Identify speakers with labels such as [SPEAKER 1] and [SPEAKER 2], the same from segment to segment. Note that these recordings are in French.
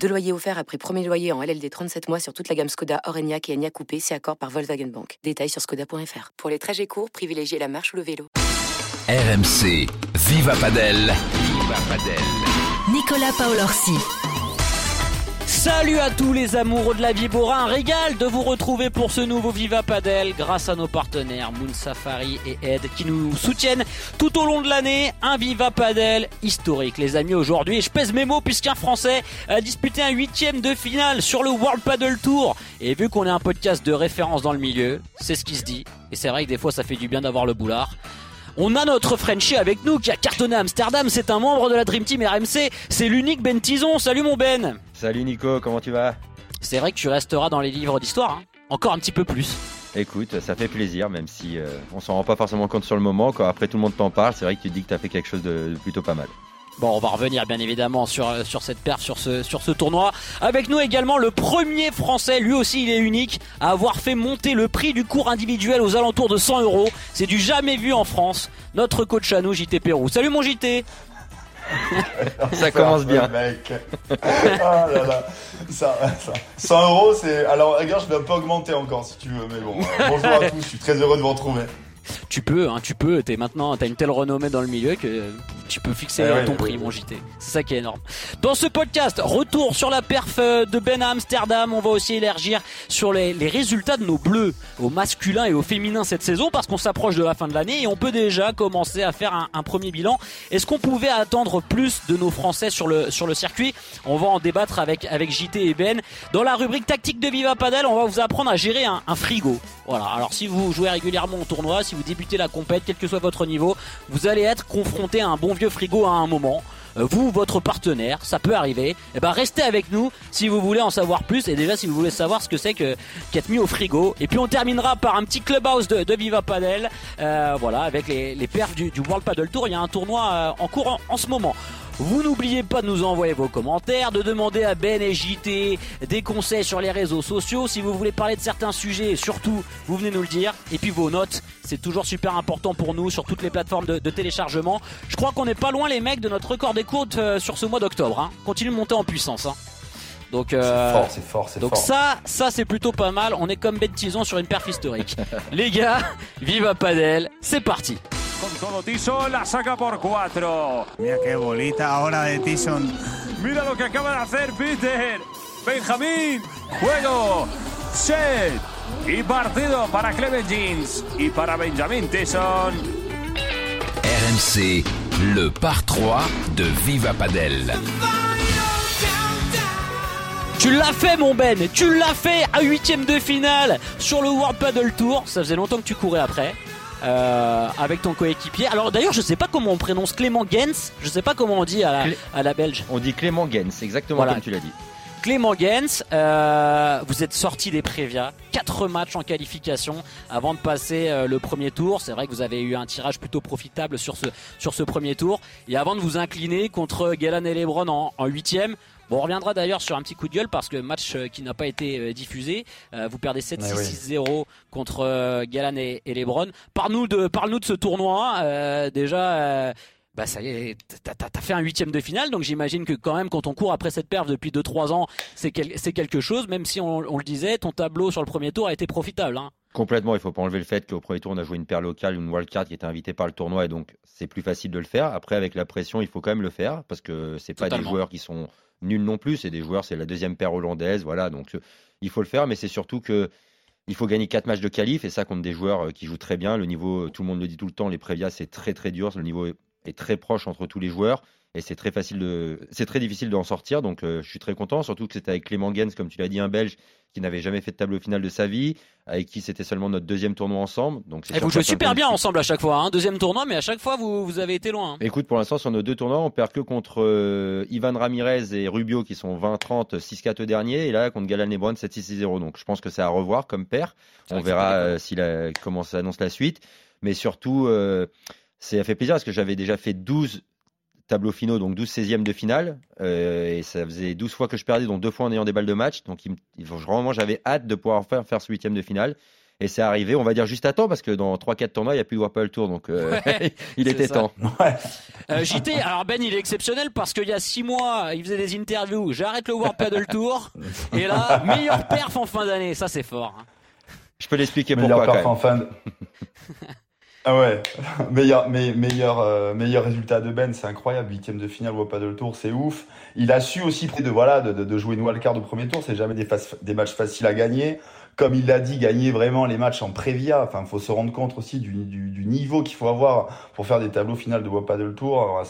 [SPEAKER 1] Deux loyers offerts après premier loyer en LLD 37 mois sur toute la gamme Skoda, Orenia et Enya Coupé, c'est accord par Volkswagen Bank. Détails sur skoda.fr. Pour les trajets courts, privilégiez la marche ou le vélo.
[SPEAKER 2] RMC, Viva Padel. Viva Padel.
[SPEAKER 3] Nicolas Paolorsi.
[SPEAKER 4] Salut à tous les amoureux de la vie borin, un régal de vous retrouver pour ce nouveau Viva Padel grâce à nos partenaires Moon Safari et Ed qui nous soutiennent tout au long de l'année. Un Viva Padel historique les amis aujourd'hui. Je pèse mes mots puisqu'un Français a disputé un huitième de finale sur le World Paddle Tour. Et vu qu'on est un podcast de référence dans le milieu, c'est ce qui se dit. Et c'est vrai que des fois ça fait du bien d'avoir le boulard. On a notre Frenchie avec nous qui a cartonné à Amsterdam. C'est un membre de la Dream Team RMC. C'est l'unique Ben Tison. Salut mon Ben.
[SPEAKER 5] Salut Nico, comment tu vas?
[SPEAKER 4] C'est vrai que tu resteras dans les livres d'histoire. Hein. Encore un petit peu plus.
[SPEAKER 5] Écoute, ça fait plaisir, même si euh, on s'en rend pas forcément compte sur le moment. Quand après tout le monde t'en parle, c'est vrai que tu dis que tu as fait quelque chose de plutôt pas mal.
[SPEAKER 4] Bon, on va revenir bien évidemment sur, euh, sur cette paire, sur ce, sur ce tournoi. Avec nous également le premier français, lui aussi il est unique, à avoir fait monter le prix du cours individuel aux alentours de 100 euros. C'est du jamais vu en France. Notre coach à nous, JT Pérou. Salut mon JT
[SPEAKER 5] ça commence bien.
[SPEAKER 6] Mec. Ah là là. Ça, 100 euros, c'est. Alors, regarde, je vais un peu augmenter encore si tu veux, mais bon. bonjour à tous, je suis très heureux de vous retrouver.
[SPEAKER 4] Tu peux, hein, tu peux. T'es maintenant, t'as une telle renommée dans le milieu que tu peux fixer
[SPEAKER 6] Ah ouais,
[SPEAKER 4] ton prix, mon JT. C'est ça qui est énorme. Dans ce podcast, retour sur la perf euh, de Ben à Amsterdam. On va aussi élargir sur les, les résultats de nos bleus au masculin et au féminin cette saison parce qu'on s'approche de la fin de l'année et on peut déjà commencer à faire un, un premier bilan. Est-ce qu'on pouvait attendre plus de nos Français sur le sur le circuit? On va en débattre avec avec JT et Ben. Dans la rubrique tactique de Viva Padel, on va vous apprendre à gérer un, un frigo. Voilà. Alors si vous jouez régulièrement au tournoi, si vous débutez la compète, quel que soit votre niveau, vous allez être confronté à un bon vieux frigo à un moment. Euh, Vous, votre partenaire, ça peut arriver. Et ben restez avec nous si vous voulez en savoir plus et déjà si vous voulez savoir ce que c'est que qu'être mis au frigo. Et puis on terminera par un petit clubhouse de, de Viva Padel, euh, voilà, avec les, les perfs du, World Paddle Tour. Il y a un tournoi euh, en cours en ce moment. Vous n'oubliez pas de nous envoyer vos commentaires, de demander à Ben et JT des conseils sur les réseaux sociaux. Si vous voulez parler de certains sujets, surtout, vous venez nous le dire. Et puis vos notes, c'est toujours super important pour nous sur toutes les plateformes de, de téléchargement. Je crois qu'on n'est pas loin les mecs de notre record d'écoute euh, sur ce mois d'octobre. Hein. Continue de monter en puissance. Hein. Donc, euh,
[SPEAKER 6] C'est fort, c'est fort,
[SPEAKER 4] donc
[SPEAKER 6] fort.
[SPEAKER 4] ça, ça c'est plutôt pas mal. On est comme Ben Tison sur une perf historique. les gars, viva Padel, c'est parti.
[SPEAKER 7] Con todo Tison, la saca por cuatro.
[SPEAKER 8] Mira qué bolita ahora de Tyson.
[SPEAKER 7] Mira lo que acaba de hacer Peter. Benjamín, juego, set y partido para Clement Jeans y para Benjamin Tyson.
[SPEAKER 2] RMC, le par 3 de Viva Padel.
[SPEAKER 4] Tu l'as fait mon Ben, tu l'as fait à huitième de finale sur le World Paddle Tour. Ça faisait longtemps que tu courais après. Euh, avec ton coéquipier. Alors d'ailleurs, je sais pas comment on prononce Clément Gens. Je sais pas comment on dit à la,
[SPEAKER 5] Clé-
[SPEAKER 4] à la belge.
[SPEAKER 5] On dit Clément Gens, exactement
[SPEAKER 4] Voilà.
[SPEAKER 5] comme tu l'as dit.
[SPEAKER 4] Clément Gens, euh, vous êtes sorti des Prévia, quatre matchs en qualification avant de passer euh, le premier tour. C'est vrai que vous avez eu un tirage plutôt profitable sur ce sur ce premier tour. Et avant de vous incliner contre Galan et Lebron en, en huitième. Bon, on reviendra d'ailleurs sur un petit coup de gueule parce que match euh, qui n'a pas été euh, diffusé. Euh, vous perdez 7-6-6-0 contre Galan et, et Lebron. Parle-nous de ce tournoi. Euh, déjà. euh, bah ça y est, t'as fait un huitième de finale, donc j'imagine que quand même quand on court après cette perf depuis 2-3 ans, c'est quel- c'est quelque chose, même si on, on le disait, ton tableau sur le premier tour a été profitable. Hein.
[SPEAKER 5] Complètement, il faut pas enlever le fait qu'au premier tour, on a joué une paire locale, une wildcard qui était invitée par le tournoi, et donc c'est plus facile de le faire. Après, avec la pression, il faut quand même le faire, parce que c'est pas des joueurs qui sont nuls non plus, c'est des joueurs, c'est la deuxième paire hollandaise, voilà, donc euh, il faut le faire, mais c'est surtout que il faut gagner quatre matchs de qualif, et ça contre des joueurs euh, qui jouent très bien. Le niveau, tout le monde le dit tout le temps, les Prévias, c'est très très dur, le niveau est très proche entre tous les joueurs. Et c'est très facile de, c'est très difficile d'en sortir. Donc, euh, je suis très content, surtout que c'était avec Clément Gens, comme tu l'as dit, un Belge qui n'avait jamais fait de tableau final de sa vie, avec qui c'était seulement notre deuxième tournoi ensemble. Donc, c'est
[SPEAKER 4] Et
[SPEAKER 5] sûr
[SPEAKER 4] vous jouez super bien ensemble à chaque fois, hein. deuxième tournoi, mais à chaque fois vous, vous avez été loin. hein.
[SPEAKER 5] Écoute, pour l'instant, sur nos deux tournois, on perd que contre euh, Ivan Ramirez et Rubio qui sont 20-30, 6-4 derniers, et là contre Galan Lebron 7-6-0. Donc je pense que c'est à revoir comme paire. On verra euh, si la- comment ça annonce la suite. mais surtout, euh, c'est ça fait plaisir parce que j'avais déjà fait 12 tableaux finaux, donc 12 16e de finale, euh, et ça faisait 12 fois que je perdais, donc deux fois en ayant des balles de match. Donc il me- il- vraiment, j'avais hâte de pouvoir faire, faire ce huitième de finale. Et c'est arrivé, on va dire juste à temps, parce que dans 3-4 tournois, il n'y a plus de World Tour, donc euh, il était
[SPEAKER 4] ça.
[SPEAKER 5] temps.
[SPEAKER 4] Euh, JT, alors Ben il est exceptionnel parce qu'il y a six mois, il faisait des interviews, j'arrête le World Paddle Tour, et là, meilleur perf en fin d'année, ça c'est fort. hein.
[SPEAKER 5] Je peux l'expliquer
[SPEAKER 6] Meilleur
[SPEAKER 5] pourquoi
[SPEAKER 6] perf
[SPEAKER 5] quand
[SPEAKER 6] en fin de- Ah ouais, meilleur, me- meilleur, euh, meilleur résultat de Ben, c'est incroyable. Huitième de finale Paddle Tour, c'est ouf. Il a su aussi de voilà de, de, de jouer une wildcard au premier tour. C'est jamais des, des matchs faciles à gagner. Comme il l'a dit, gagner vraiment les matchs en prévia. Enfin, faut se rendre compte aussi du, niveau qu'il faut avoir pour faire des tableaux finales de World Paddle Tour.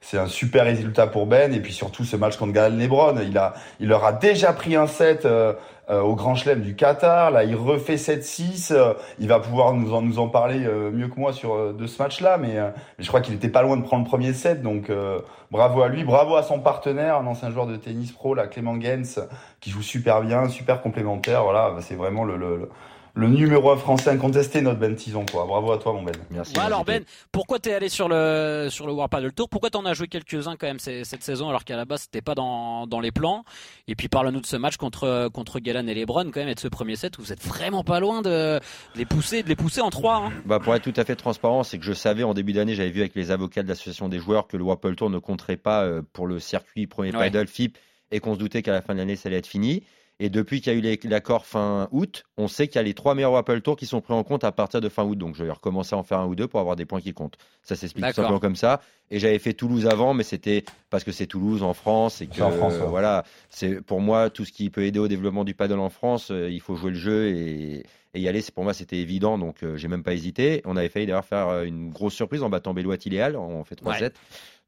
[SPEAKER 6] C'est un super résultat pour Ben. Et puis surtout ce match contre Gaël Lebron, il a il leur a déjà pris un set. euh, au Grand Chelem du Qatar. Là, il refait 7-6. euh, il va pouvoir nous en, nous en parler euh, mieux que moi sur euh, de ce match-là, mais, euh, je crois qu'il était pas loin de prendre le premier set. Donc, euh, bravo à lui, bravo à son partenaire, un ancien joueur de tennis pro, là, Clément Gens, qui joue super bien, super complémentaire. Voilà, c'est vraiment le, le, le, le numéro un français incontesté, notre Ben Tison, quoi. Bravo à toi, mon Ben.
[SPEAKER 5] Merci.
[SPEAKER 4] Ouais, alors. Ben, pourquoi t'es allé sur le sur le World Paddle Tour? Pourquoi t'en as joué quelques-uns quand même cette saison alors qu'à la base c'était pas dans, dans les plans? Et puis parle-nous de ce match contre contre Galan et Lebron quand même et de ce premier set où vous êtes vraiment pas loin de, de les pousser de les pousser en trois. Hein.
[SPEAKER 5] Bah pour être tout à fait transparent, c'est que je savais en début d'année, j'avais vu avec les avocats de l'association des joueurs que le Wapple Tour ne compterait pas euh, pour le circuit premier
[SPEAKER 4] Ouais.
[SPEAKER 5] paddle FIP et qu'on se doutait qu'à la fin de l'année ça allait être fini. Et depuis qu'il y a eu l'accord fin août, on sait qu'il y a les trois meilleurs Wapple Tour qui sont pris en compte à partir de fin août. Donc je vais recommencer à en faire un ou deux pour avoir des points qui comptent. Ça s'explique tout simplement comme ça. Et j'avais fait Toulouse avant, mais c'était parce que c'est Toulouse en France et que
[SPEAKER 6] en France, ouais.
[SPEAKER 5] voilà, c'est pour moi tout ce qui peut aider au développement du paddle en France, euh, il faut jouer le jeu et, et y aller. C'est pour moi c'était évident, donc euh, j'ai même pas hésité. On avait failli d'ailleurs faire euh, une grosse surprise en battant Béloit Iléal, on fait 3-7.
[SPEAKER 4] Ouais.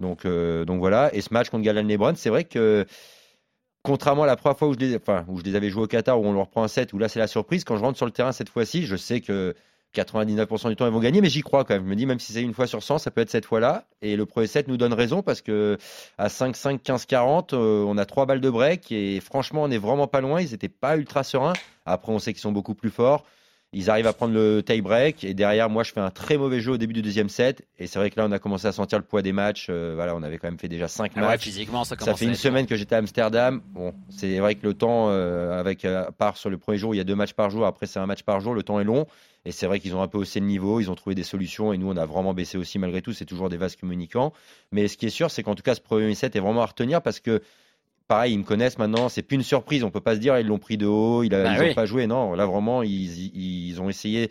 [SPEAKER 5] Donc euh, donc voilà. Et ce match contre Galan Lebron, c'est vrai que contrairement à la première fois où je les, avais joués au Qatar, où on leur prend un set, où là c'est la surprise, quand je rentre sur le terrain cette fois-ci, je sais que 99% du temps ils vont gagner, mais j'y crois quand même. Je me dis, même si c'est une fois sur 100, ça peut être cette fois-là. Et le premier set nous donne raison parce que à 5-5, 15-40, euh, on a trois balles de break et franchement, on est vraiment pas loin. Ils étaient pas ultra sereins. Après, on sait qu'ils sont beaucoup plus forts. Ils arrivent à prendre le tie break et derrière, moi, je fais un très mauvais jeu au début du deuxième set. Et c'est vrai que là, on a commencé à sentir le poids des matchs. Euh, voilà, on avait quand même fait déjà 5
[SPEAKER 4] Ah ouais,
[SPEAKER 5] matchs.
[SPEAKER 4] physiquement ça
[SPEAKER 5] Ça
[SPEAKER 4] commence
[SPEAKER 5] fait
[SPEAKER 4] à
[SPEAKER 5] une semaine que j'étais à Amsterdam. Bon, c'est vrai que le temps, euh, avec euh, à part sur le premier jour, il y a deux matchs par jour. Après, c'est un match par jour. Le temps est long. Et c'est vrai qu'ils ont un peu haussé le niveau. Ils ont trouvé des solutions. Et nous, on a vraiment baissé aussi malgré tout. C'est toujours des vases communicants. Mais ce qui est sûr, c'est qu'en tout cas, ce premier set est vraiment à retenir parce que. Pareil, ils me connaissent maintenant. C'est plus une surprise. On peut pas se dire ils l'ont pris de haut.
[SPEAKER 4] Bah
[SPEAKER 5] ils n'ont
[SPEAKER 4] oui.
[SPEAKER 5] pas joué. Non, là vraiment, ils, ont essayé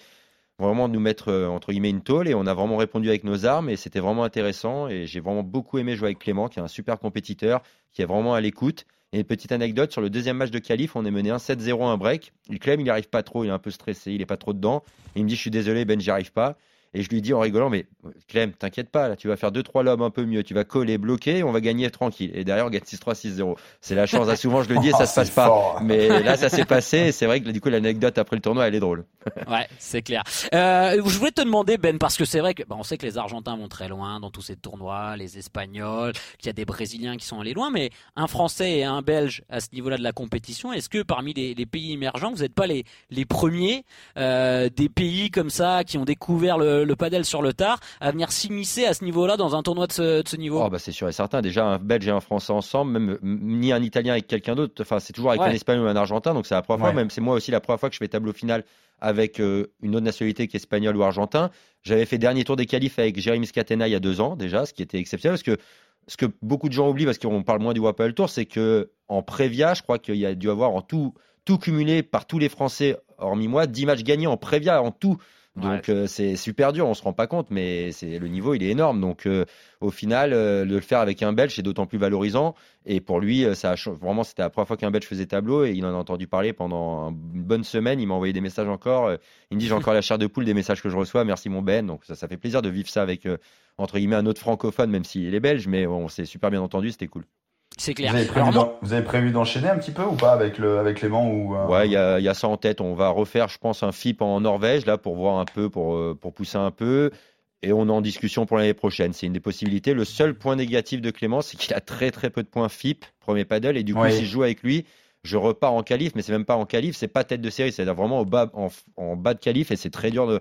[SPEAKER 5] vraiment de nous mettre euh, entre guillemets une tôle et on a vraiment répondu avec nos armes et c'était vraiment intéressant et j'ai vraiment beaucoup aimé jouer avec Clément qui est un super compétiteur qui est vraiment à l'écoute et une petite anecdote sur le deuxième match de qualif on est mené 1-7-0 un break il Clem il n'y arrive pas trop il est un peu stressé il est pas trop dedans il me dit je suis désolé Ben j'y arrive pas et je lui dis en rigolant mais Clem t'inquiète pas là tu vas faire 2-3 lobes un peu mieux. Tu vas coller bloquer on va gagner tranquille. Et derrière on gagne 6-3 6-0 c'est la chance là, souvent je le dis et ça
[SPEAKER 6] Ah,
[SPEAKER 5] se passe pas. mais là ça s'est passé et c'est vrai que du coup l'anecdote après le tournoi elle est drôle.
[SPEAKER 4] Ouais, c'est clair. Euh, je voulais te demander Ben parce que c'est vrai que bah, on sait que les Argentins vont très loin dans tous ces tournois, les Espagnols, qu'il y a des Brésiliens qui sont allés loin, mais un Français et un Belge à ce niveau-là de la compétition, est-ce que parmi les, les pays émergents, vous n'êtes pas les, les premiers euh, des pays comme ça qui ont découvert le, le padel sur le tard à venir s'immiscer à ce niveau-là dans un tournoi de ce, de ce niveau
[SPEAKER 5] Oh bah c'est sûr et certain. Déjà un Belge et un Français ensemble, même ni un Italien avec quelqu'un d'autre. Enfin c'est toujours avec
[SPEAKER 4] Ouais.
[SPEAKER 5] un Espagnol ou un Argentin. Donc c'est la première fois.
[SPEAKER 6] Ouais.
[SPEAKER 5] Même c'est moi aussi la première fois que je fais tableau final avec euh, une autre nationalité qui est ou argentin. J'avais fait dernier tour des qualifs avec Jérémy Scatena il y a deux ans déjà, ce qui était exceptionnel parce que ce que beaucoup de gens oublient parce qu'on parle moins du Wapel Tour, c'est que en Prévia, je crois qu'il y a dû avoir en tout tout cumulé par tous les Français hormis moi 10 matchs gagnés en Prévia en tout. Donc euh, c'est super dur, on se rend pas compte, mais c'est le niveau il est énorme. Donc euh, au final, euh, de le faire avec un Belge c'est d'autant plus valorisant. Et pour lui, ça vraiment c'était la première fois qu'un Belge faisait tableau et il en a entendu parler pendant un- une bonne semaine. Il m'a envoyé des messages encore. Il me dit j'ai encore la chair de poule des messages que je reçois. Merci mon Ben. Donc ça, ça fait plaisir de vivre ça avec entre guillemets un autre francophone, même s'il est belge, mais on s'est super bien entendu, c'était cool.
[SPEAKER 4] C'est
[SPEAKER 6] Vous
[SPEAKER 4] clair.
[SPEAKER 6] avez, prévu
[SPEAKER 4] Alors, moi-
[SPEAKER 6] d'en- vous avez prévu d'enchaîner un petit peu ou pas avec, le, avec Clément ou, euh,
[SPEAKER 5] Ouais, il y a, il y a ça en tête. On va refaire, je pense, un FIP en Norvège, là, pour voir un peu, pour, euh, pour pousser un peu. Et on est en discussion pour l'année prochaine. C'est une des possibilités. Le seul point négatif de Clément, c'est qu'il a très très peu de points FIP, premier paddle. Et du coup,
[SPEAKER 6] Oui.
[SPEAKER 5] si je joue avec lui, je repars en qualif, mais c'est même pas en qualif, c'est pas tête de série, c'est vraiment au bas, en, en bas de qualif. Et c'est très dur de,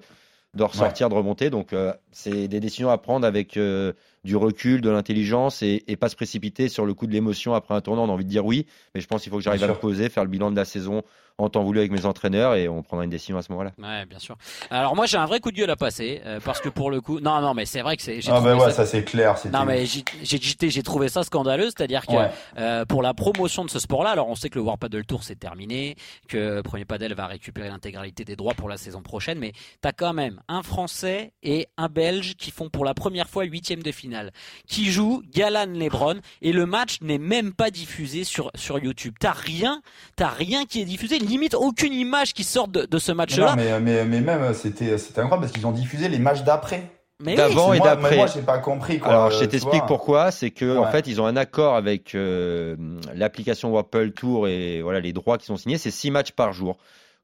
[SPEAKER 5] de ressortir, de remonter. Donc, euh, c'est des décisions à prendre avec euh, du recul, de l'intelligence et, et, pas se précipiter sur le coup de l'émotion après un tournant. On a envie de dire oui, mais je pense qu'il faut que j'arrive à me poser, faire le bilan de la saison en temps voulu avec mes entraîneurs et on prendra une décision à ce moment-là.
[SPEAKER 4] Ouais, bien sûr. Alors moi j'ai un vrai coup de gueule à passer euh, parce que pour le coup, non, non, mais c'est vrai que c'est.
[SPEAKER 6] Ah ben ouais, ça, c'est clair.
[SPEAKER 4] Non mais j'ai j'ai trouvé ça scandaleux, c'est-à-dire que euh, pour la promotion de ce sport-là, alors on sait que le War Paddle Tour c'est terminé, que Premier Padel va récupérer l'intégralité des droits pour la saison prochaine, mais t'as quand même un Français et un Belge qui font pour la première fois huitième de finale, qui jouent Galan Lebron et le match n'est même pas diffusé sur sur YouTube. T'as rien, t'as rien qui est diffusé limite aucune image qui sort de, ce match-là.
[SPEAKER 6] Mais, mais, mais, même, c'était incroyable parce qu'ils ont diffusé les matchs d'après.
[SPEAKER 5] D'avant et d'après.
[SPEAKER 6] Moi, j'ai pas compris. Quoi,
[SPEAKER 5] Alors, je t'explique pourquoi. C'est que, en fait, ils ont un accord avec euh, l'application Wapple Tour et voilà les droits qui sont signés. C'est six matchs par jour.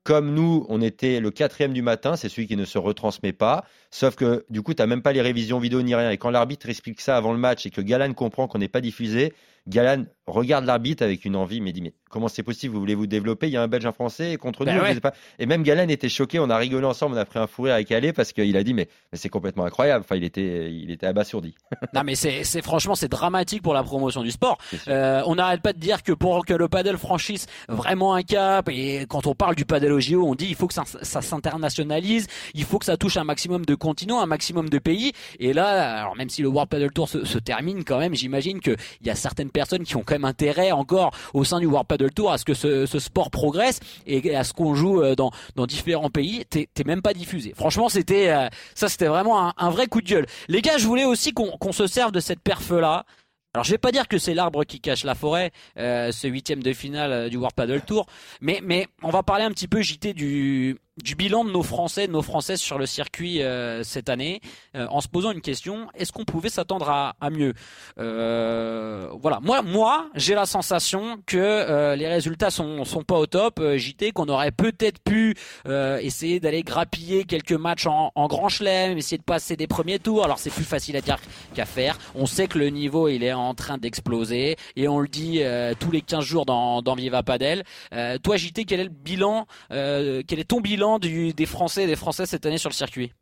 [SPEAKER 5] Comme nous, on était le quatrième du matin, c'est celui qui ne se retransmet pas. Sauf que du coup, tu n'as même pas les révisions vidéo ni rien. Et quand l'arbitre explique ça avant le match et que Galan comprend qu'on n'est pas diffusé, Galan regarde l'arbitre avec une envie, mais dit mais comment c'est possible Vous voulez vous développer Il y a un Belge, un Français contre ben nous. Pas... Et même Galan était choqué. On a rigolé ensemble. On a pris un fou rire avec Ale parce qu'il a dit mais, mais c'est complètement incroyable. Enfin, il était, il était abasourdi.
[SPEAKER 4] non, mais c'est, c'est franchement c'est dramatique pour la promotion du sport. Euh, on n'arrête pas de dire que pour que le paddle franchisse vraiment un cap et quand on parle du paddle au JO, on dit il faut que ça, ça s'internationalise, il faut que ça touche un maximum de continents, un maximum de pays. Et là, alors même si le World Paddle Tour se, se termine quand même, j'imagine qu'il y a certaines personnes qui ont quand même intérêt encore au sein du World Paddle Tour à ce que ce, sport progresse et à ce qu'on joue euh, dans, différents pays. T'es même pas diffusé. Franchement, c'était euh, ça, c'était vraiment un, vrai coup de gueule. Les gars, je voulais aussi qu'on se serve de cette perf là. Alors je vais pas dire que c'est l'arbre qui cache la forêt, euh, ce huitième de finale du World Paddle Tour, mais mais on va parler un petit peu JT du du bilan de nos Français, nos Françaises sur le circuit euh, cette année, euh, en se posant une question est-ce qu'on pouvait s'attendre à, à, mieux euh, Voilà, moi, moi, j'ai la sensation que les résultats sont sont pas au top. JT, qu'on aurait peut-être pu essayer d'aller grappiller quelques matchs en, en Grand Chelem, essayer de passer des premiers tours. Alors c'est plus facile à dire qu'à faire. On sait que le niveau il est en train d'exploser et on le dit tous les 15 jours dans, dans Viva Padel. toi, JT, quel est le bilan Quel est ton bilan des Français et des Françaises cette année sur le circuit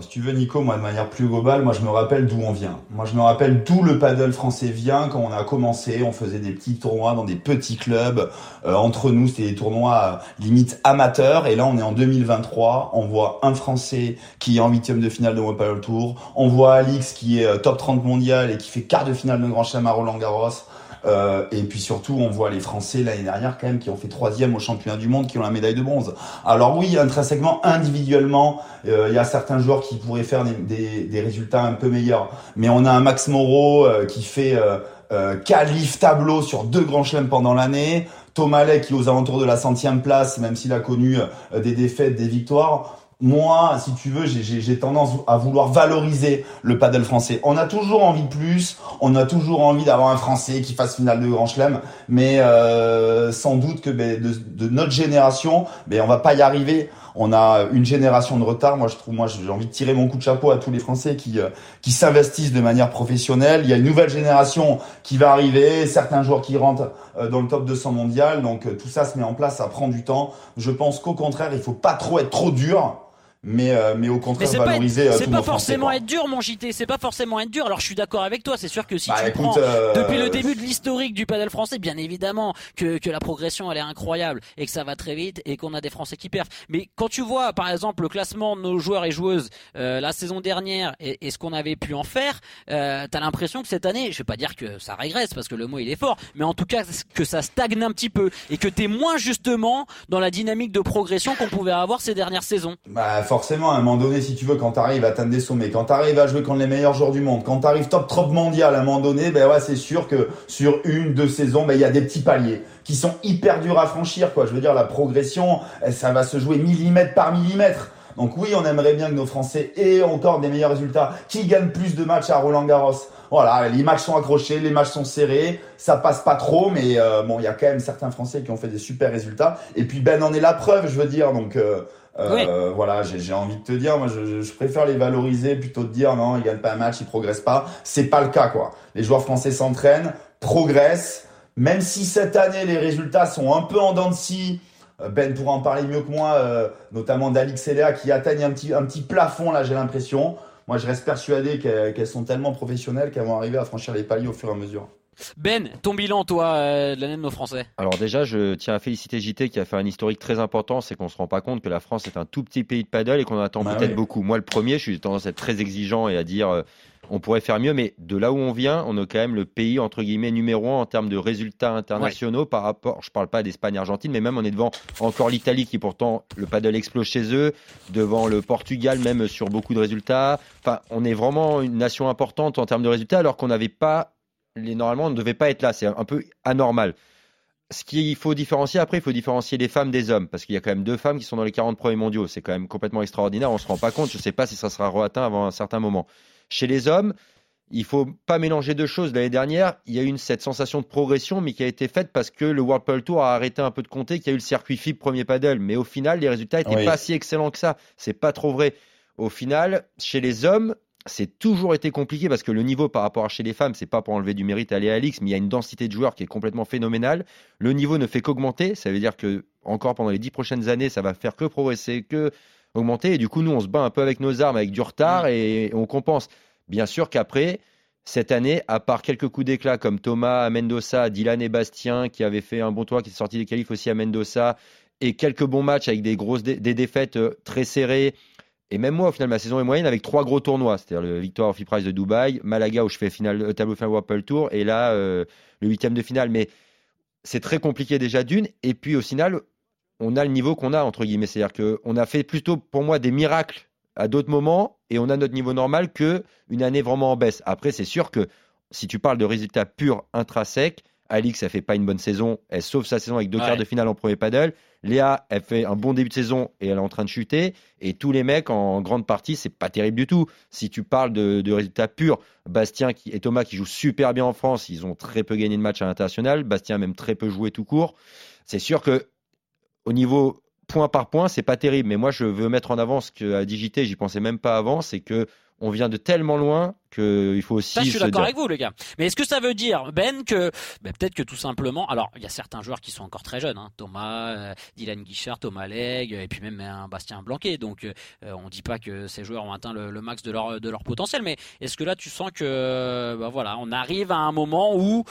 [SPEAKER 6] si tu veux, Nico, moi, de manière plus globale, moi, je me rappelle d'où on vient. Moi, je me rappelle d'où le paddle français vient. Quand on a commencé, on faisait des petits tournois dans des petits clubs. Euh, entre nous, c'était des tournois euh, limite amateurs. Et là, on est en 2023. On voit un Français qui est en huitième de finale de World Paddle Tour. On voit Alix qui est euh, top 30 mondial et qui fait quart de finale de Grand Chelem à Roland Garros. Euh, et puis surtout, on voit les Français l'année dernière quand même qui ont fait troisième au championnat du monde, qui ont la médaille de bronze. Alors oui, intrinsèquement, individuellement, euh, il y a certains joueurs qui pourraient faire des, résultats un peu meilleurs. Mais on a un Max Moreau euh, qui fait qualif tableau sur deux grands chelems pendant l'année. Thomas Lay qui est aux alentours de la centième place, même s'il a connu des défaites, des victoires moi, si tu veux, j'ai tendance à vouloir valoriser le paddle français. On a toujours envie de plus, on a toujours envie d'avoir un Français qui fasse finale de Grand Chelem, mais euh, sans doute que ben, de, de, notre génération, ben, on va pas y arriver. On a une génération de retard. Moi, je trouve, moi, j'ai envie de tirer mon coup de chapeau à tous les Français qui euh, qui s'investissent de manière professionnelle. Il y a une nouvelle génération qui va arriver, certains joueurs qui rentrent euh, dans le top 200 mondial. Donc tout ça se met en place, ça prend du temps. Je pense qu'au contraire, il faut pas trop être trop dur mais euh, mais au contraire valoriser
[SPEAKER 4] euh, c'est pas forcément être dur mon JT c'est pas forcément être dur. Alors je suis d'accord avec toi c'est sûr que si
[SPEAKER 6] bah,
[SPEAKER 4] tu prends
[SPEAKER 6] euh,
[SPEAKER 4] depuis le début de l'historique du padel français bien évidemment que que la progression elle est incroyable et que ça va très vite et qu'on a des français qui perdent mais quand tu vois par exemple le classement de nos joueurs et joueuses la saison dernière et, et ce qu'on avait pu en faire euh, t'as l'impression que cette année je vais pas dire que ça régresse parce que le mot il est fort mais en tout cas que ça stagne un petit peu et que t'es moins justement dans la dynamique de progression qu'on pouvait avoir ces dernières saisons.
[SPEAKER 6] Bah, forcément, à un moment donné, si tu veux, quand tu arrives à atteindre des sommets, quand tu arrives à jouer contre les meilleurs joueurs du monde, quand tu arrives top trop mondial, à un moment donné, ben ouais, c'est sûr que sur une, deux saisons, ben il y a des petits paliers qui sont hyper durs à franchir, quoi. Je veux dire, la progression, eh, ça va se jouer millimètre par millimètre. Donc oui, on aimerait bien que nos Français aient encore des meilleurs résultats, qui gagnent plus de matchs à Roland Garros. Voilà, les matchs sont accrochés, les matchs sont serrés, ça passe pas trop, mais euh, bon, il y a quand même certains Français qui ont fait des super résultats. Et puis Ben en est la preuve, je veux dire. Donc euh, euh, voilà, j'ai envie de te dire, moi, je, je, préfère les valoriser plutôt de dire non, ils gagnent pas un match, ils progressent pas. C'est pas le cas, quoi. Les joueurs français s'entraînent, progressent. Même si cette année les résultats sont un peu en dents de scie, Ben pourra en parler mieux que moi, euh, notamment d'Alix et Léa qui atteignent un petit, un petit plafond là, j'ai l'impression. Moi, je reste persuadé qu'elles qu'elles sont tellement professionnelles qu'elles vont arriver à franchir les paliers au fur et à mesure.
[SPEAKER 4] Ben, ton bilan, toi, euh, de l'année de nos Français
[SPEAKER 5] Alors déjà, je tiens à féliciter JT qui a fait un historique très important, c'est qu'on se rend pas compte que la France est un tout petit pays de paddle et qu'on en attend
[SPEAKER 6] Bah
[SPEAKER 5] peut-être beaucoup. Moi, le premier, je suis tendance à être très exigeant et à dire euh, on pourrait faire mieux, mais de là où on vient, on est quand même le pays entre guillemets numéro un en termes de résultats internationaux par rapport. Je parle pas d'Espagne, Argentine, mais même on est devant encore l'Italie qui pourtant le paddle explose chez eux, devant le Portugal même sur beaucoup de résultats. Enfin, on est vraiment une nation importante en termes de résultats alors qu'on n'avait pas les normalement on ne devait pas être là. C'est un peu anormal. Ce qu'il faut différencier après, il faut différencier les femmes des hommes, parce qu'il y a quand même deux femmes qui sont dans les 40 premiers mondiaux. C'est quand même complètement extraordinaire. On se rend pas compte. Je sais pas si ça sera reatteint avant un certain moment. Chez les hommes, il faut pas mélanger deux choses. L'année dernière, il y a eu une, cette sensation de progression, mais qui a été faite parce que le World Paddle Tour a arrêté un peu de compter, qu'il y a eu le circuit FIB premier paddle. Mais au final, les résultats étaient
[SPEAKER 6] Oui.
[SPEAKER 5] pas si excellents que ça. C'est pas trop vrai. Au final, chez les hommes, c'est toujours été compliqué parce que le niveau par rapport à chez les femmes, c'est pas pour enlever du mérite à Léa Alix, mais il y a une densité de joueurs qui est complètement phénoménale. Le niveau ne fait qu'augmenter. Ça veut dire que encore pendant les dix prochaines années, ça va faire que progresser, que augmenter. Et du coup, nous, on se bat un peu avec nos armes, avec du retard, et on compense. Bien sûr qu'après, cette année, à part quelques coups d'éclat comme Thomas à Mendoza, Dylan et Bastien, qui avaient fait un bon tour, qui est sorti des qualifs aussi à Mendoza, et quelques bons matchs avec des grosses dé- des défaites euh, très serrées. Et même moi, au final, ma saison est moyenne avec trois gros tournois, c'est-à-dire le Victoire of Prize de Dubaï, Malaga où je fais finale, euh, tableau final World Tour, et là euh, le huitième de finale. Mais c'est très compliqué déjà d'une. Et puis au final, on a le niveau qu'on a entre guillemets, c'est-à-dire que on a fait plutôt pour moi des miracles à d'autres moments, et on a notre niveau normal que une année vraiment en baisse. Après, c'est sûr que si tu parles de résultats purs intrinsèques, Alix, elle fait pas une bonne saison, elle sauve sa saison avec deux
[SPEAKER 4] Ouais.
[SPEAKER 5] quarts de finale en premier paddle. Léa, elle fait un bon début de saison et elle est en train de chuter. Et tous les mecs, en grande partie, c'est pas terrible du tout. Si tu parles de, résultats purs, Bastien et Thomas qui jouent super bien en France, ils ont très peu gagné de match à l'international. Bastien a même très peu joué tout court. C'est sûr que au niveau point par point, c'est pas terrible. Mais moi, je veux mettre en avant ce qu'à Digité, j'y pensais même pas avant, c'est que on vient de tellement loin qu'il faut aussi
[SPEAKER 4] Ça, je suis d'accord
[SPEAKER 5] dire-
[SPEAKER 4] avec vous, les gars. Mais est-ce que ça veut dire, Ben, que ben, peut-être que tout simplement, alors il y a certains joueurs qui sont encore très jeunes, hein, Thomas, euh, Dylan Guichard, Thomas Legge, et puis même un Bastien Blanquet. Donc, euh, on dit pas que ces joueurs ont atteint le, le max de leur de leur potentiel, mais est-ce que là, tu sens que, ben, voilà, on arrive à un moment où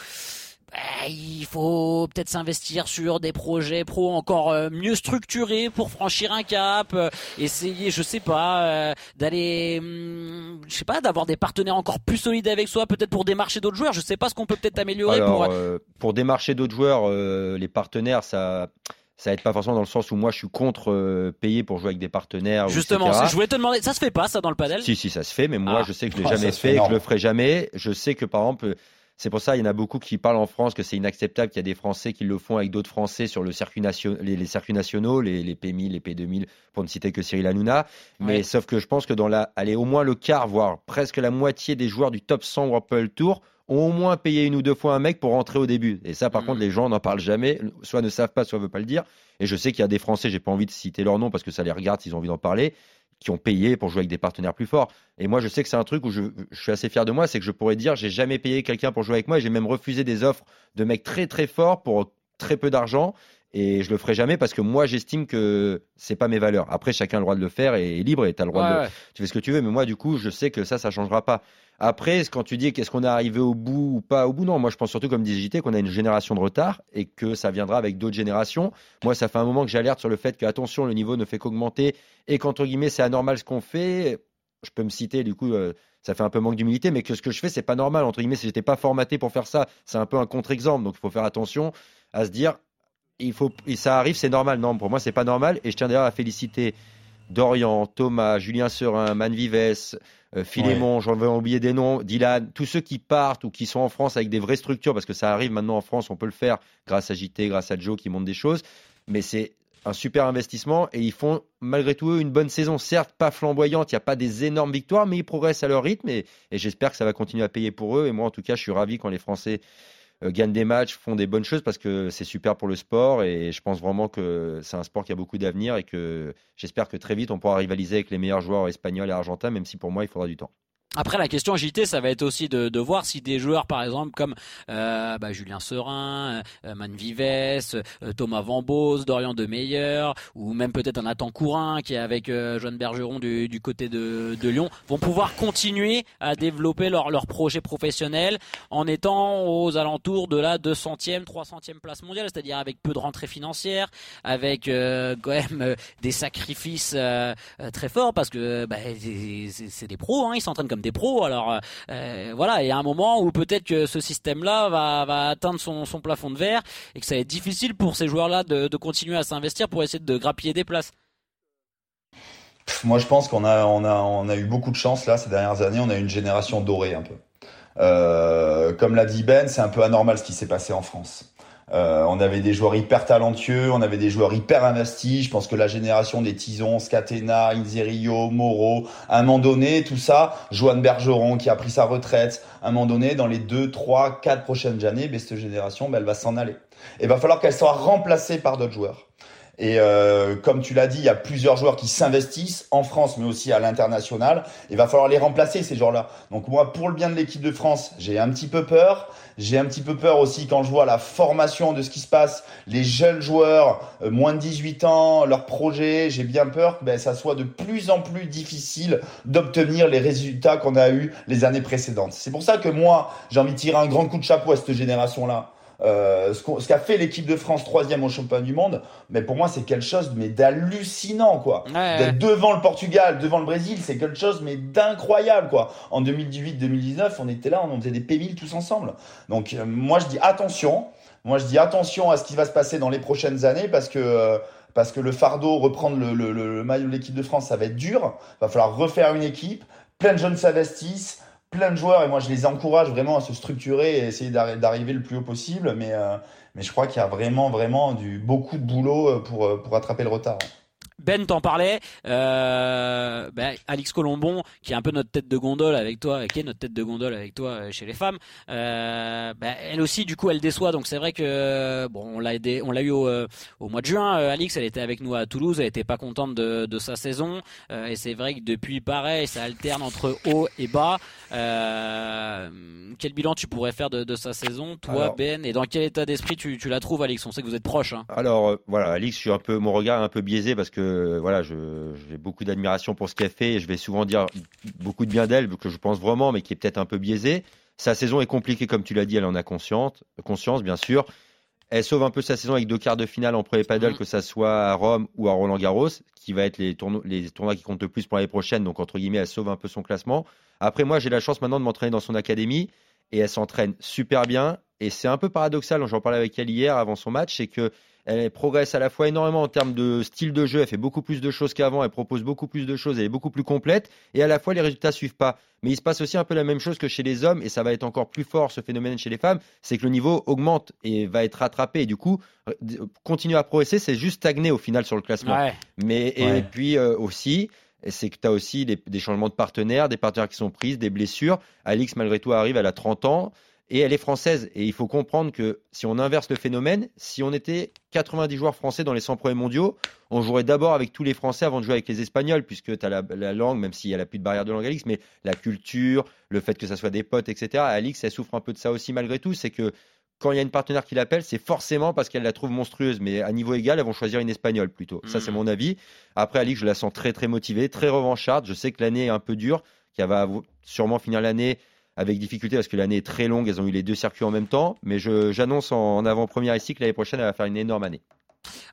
[SPEAKER 4] ben, il faut peut-être s'investir sur des projets pro encore euh, mieux structurés pour franchir un cap, euh, essayer, je sais pas, euh, d'aller, hum, je sais pas, d'avoir des partenaires encore plus solides avec soi, peut-être pour démarcher d'autres joueurs. Je sais pas ce qu'on peut peut-être améliorer
[SPEAKER 5] Alors,
[SPEAKER 4] pour.
[SPEAKER 5] euh, pour démarcher d'autres joueurs, euh, les partenaires, ça ça aide pas forcément dans le sens où moi je suis contre euh, payer pour jouer avec des partenaires.
[SPEAKER 4] Justement, je voulais te demander, ça se fait pas ça dans le padel
[SPEAKER 5] Si, si, ça se fait, mais moi
[SPEAKER 4] Ah.
[SPEAKER 5] je sais que je l'ai
[SPEAKER 6] Ah,
[SPEAKER 5] jamais
[SPEAKER 6] fait
[SPEAKER 5] fait, et que je le ferai jamais. Je sais que par exemple, c'est pour ça il y en a beaucoup qui parlent en France que c'est inacceptable qu'il y a des Français qui le font avec d'autres Français sur le circuit nation- les, les circuits nationaux, les, les P1000, les P2000, pour ne citer que Cyril Hanouna. Mais
[SPEAKER 4] Ouais.
[SPEAKER 5] sauf que je pense que dans la, allez, au moins le quart, voire presque la moitié des joueurs du top 100 World Tour ont au moins payé une ou deux fois un mec pour rentrer au début. Et ça, par
[SPEAKER 4] Mhm.
[SPEAKER 5] contre, les gens n'en parlent jamais, soit ne savent pas, soit ne veulent pas le dire. Et je sais qu'il y a des Français, j'ai pas envie de citer leur nom parce que ça les regarde s'ils ont envie d'en parler, qui ont payé pour jouer avec des partenaires plus forts. Et moi, je sais que c'est un truc où je, je suis assez fier de moi, c'est que je pourrais dire, j'ai jamais payé quelqu'un pour jouer avec moi et j'ai même refusé des offres de mecs très très forts pour très peu d'argent. Et je le ferai jamais parce que moi, j'estime que c'est pas mes valeurs. Après, chacun a le droit de le faire et est libre et tu as le droit
[SPEAKER 4] Ouais,
[SPEAKER 5] de,
[SPEAKER 4] ouais.
[SPEAKER 5] tu fais ce que tu veux, mais moi, du coup, je sais que ça, ça changera pas. Après, quand tu dis qu'est-ce qu'on est arrivé au bout ou pas au bout, non, moi, je pense surtout comme dit JT qu'on a une génération de retard et que ça viendra avec d'autres générations. Moi, ça fait un moment que j'alerte sur le fait que, attention, le niveau ne fait qu'augmenter et qu'entre guillemets, c'est anormal ce qu'on fait. Je peux me citer, du coup, euh, ça fait un peu manque d'humilité, mais que ce que je fais, c'est pas normal. Entre guillemets, si j'étais pas formaté pour faire ça, c'est un peu un contre-exemple. Donc, il faut faire attention à se dire, il faut, ça arrive, c'est normal. Non, pour moi, c'est pas normal. Et je tiens d'ailleurs à féliciter Dorian, Thomas, Julien Serin, Man Euh, Philémon, j'en vais oublier des noms, Dylan, tous ceux qui partent ou qui sont en France avec des vraies structures, parce que ça arrive maintenant en France, on peut le faire grâce à JT, grâce à Joe qui montent des choses, mais c'est un super investissement et ils font malgré tout eux une bonne saison, certes pas flamboyante, il n'y a pas des énormes victoires, mais ils progressent à leur rythme et, et j'espère que ça va continuer à payer pour eux. Et moi en tout cas, je suis ravi quand les Français gagnent des matchs, font des bonnes choses parce que c'est super pour le sport et je pense vraiment que c'est un sport qui a beaucoup d'avenir et que j'espère que très vite on pourra rivaliser avec les meilleurs joueurs espagnols et argentins, même si pour moi il faudra du temps.
[SPEAKER 4] Après la question JT, ça va être aussi de, de voir si des joueurs, par exemple comme euh, bah, Julien Serin, euh, Man Vives, euh, Thomas Vambos, Dorian Demeyer, ou même peut-être un Nathan Courin qui est avec euh, Joanne Bergeron du, du côté de, de, Lyon, vont pouvoir continuer à développer leur, leur projet professionnel en étant aux alentours de la 200e, 300e place mondiale, c'est-à-dire avec peu de rentrées financières, avec euh, quand même des sacrifices très forts parce que bah, c'est des pros, hein, ils s'entraînent comme des pros. Alors euh, euh, voilà, il y a un moment où peut-être que ce système-là va, va atteindre son, plafond de verre et que ça va être difficile pour ces joueurs-là de, de continuer à s'investir pour essayer de grappiller des places.
[SPEAKER 6] Moi, je pense qu'on a, on a, on a eu beaucoup de chance là ces dernières années. On a une génération dorée un peu. Euh, comme l'a dit Ben, c'est un peu anormal ce qui s'est passé en France. Euh, on avait des joueurs hyper talentueux, on avait des joueurs hyper investis. Je pense que la génération des Tisons, Scatena, Inzerio, Moreau, à un moment donné, tout ça, Joanne Bergeron qui a pris sa retraite, à un moment donné, dans les deux, trois, quatre prochaines années, ben, cette génération, ben, elle va s'en aller. Et il va falloir qu'elle soit remplacée par d'autres joueurs. Et euh, comme tu l'as dit, il y a plusieurs joueurs qui s'investissent en France, mais aussi à l'international. Il va falloir les remplacer, ces joueurs-là. Donc moi, pour le bien de l'équipe de France, j'ai un petit peu peur. J'ai un petit peu peur aussi quand je vois la formation de ce qui se passe, les jeunes joueurs, euh, moins de 18 ans, leurs projets. J'ai bien peur que ben, ça soit de plus en plus difficile d'obtenir les résultats qu'on a eu les années précédentes. C'est pour ça que moi, j'ai envie de tirer un grand coup de chapeau à cette génération-là. Euh, ce qu'a fait l'équipe de France troisième au championnat du monde, mais pour moi c'est quelque chose mais d'hallucinant quoi. D'être devant le Portugal, devant le Brésil, c'est quelque chose mais d'incroyable quoi. En 2018-2019, on était là, on faisait des P1000 tous ensemble. Donc euh, moi je dis attention, moi je dis attention à ce qui va se passer dans les prochaines années parce que euh, parce que le fardeau, reprendre le, le, le maillot de l'équipe de France, ça va être dur. Va falloir refaire une équipe. Plein de jeunes s'investissent plein de joueurs et moi je les encourage vraiment à se structurer et essayer d'arriver le plus haut possible. Mais, euh, mais je crois qu'il y a vraiment, vraiment du, beaucoup de boulot euh, pour, euh, pour attraper le retard.
[SPEAKER 4] Ben t'en parlait, euh, ben, Alix Colombon, qui est un peu notre tête de gondole avec toi, qui est notre tête de gondole avec toi euh, chez les femmes, euh, ben, elle aussi du coup elle déçoit. Donc c'est vrai que bon, on l'a aidé, on l'a eu au, euh, au, mois de juin. Alix, elle était avec nous à Toulouse, elle était pas contente de, de sa saison, et c'est vrai que depuis pareil, ça alterne entre haut et bas. quel bilan tu pourrais faire de, de sa saison, toi Alors, Ben, et dans quel état d'esprit tu, tu, la trouves, Alix? On sait que vous êtes proches. Hein.
[SPEAKER 5] Alors voilà, Alix, je suis un peu mon regard est un peu biaisé parce que voilà, j'ai beaucoup d'admiration pour ce qu'elle fait et je vais souvent dire beaucoup de bien d'elle, que je pense vraiment, mais qui est peut-être un peu biaisée. Sa saison est compliquée, comme tu l'as dit, elle en a conscience, conscience, bien sûr. Elle sauve un peu sa saison avec deux quarts de finale en premier paddle, mmh. que ça soit à Rome ou à Roland Garros, qui va être les, les tournois qui comptent le plus pour l'année prochaine. Donc, entre guillemets, elle sauve un peu son classement. Après, moi, j'ai la chance maintenant de m'entraîner dans son académie et elle s'entraîne super bien. Et c'est un peu paradoxal, j'en parlais avec elle hier avant son match, c'est que elle progresse à la fois énormément en termes de style de jeu, elle fait beaucoup plus de choses qu'avant, elle propose beaucoup plus de choses, elle est beaucoup plus complète, et à la fois les résultats suivent pas. Mais il se passe aussi un peu la même chose que chez les hommes, et ça va être encore plus fort ce phénomène chez les femmes, c'est que le niveau augmente et va être rattrapé, et du coup, continuer à progresser, c'est juste stagner au final sur le classement.
[SPEAKER 4] Ouais.
[SPEAKER 5] Mais
[SPEAKER 4] ouais.
[SPEAKER 5] et puis euh, aussi, c'est que tu as aussi des, des, changements de partenaires, des partenaires qui sont prises, des blessures. Alix, malgré tout, arrive, elle a 30 ans et elle est française. Et il faut comprendre que si on inverse le phénomène, si on était 90 joueurs français dans les 100 premiers mondiaux, on jouerait d'abord avec tous les Français avant de jouer avec les Espagnols, puisque tu as la, la, langue, même s'il n'y a plus de barrière de langue Alix, mais la culture, le fait que ça soit des potes, etc. Alix, elle souffre un peu de ça aussi malgré tout. C'est que quand il y a une partenaire qui l'appelle, c'est forcément parce qu'elle la trouve monstrueuse. Mais à niveau égal, elles vont choisir une espagnole plutôt. Mmh. Ça, c'est mon avis. Après, Alix, je la sens très, très motivée, très revancharde. Je sais que l'année est un peu dure, qu'elle va sûrement finir l'année avec difficulté parce que l'année est très longue, elles ont eu les deux circuits en même temps, mais j'annonce en, avant-première ici que l'année prochaine, elle va faire une énorme année.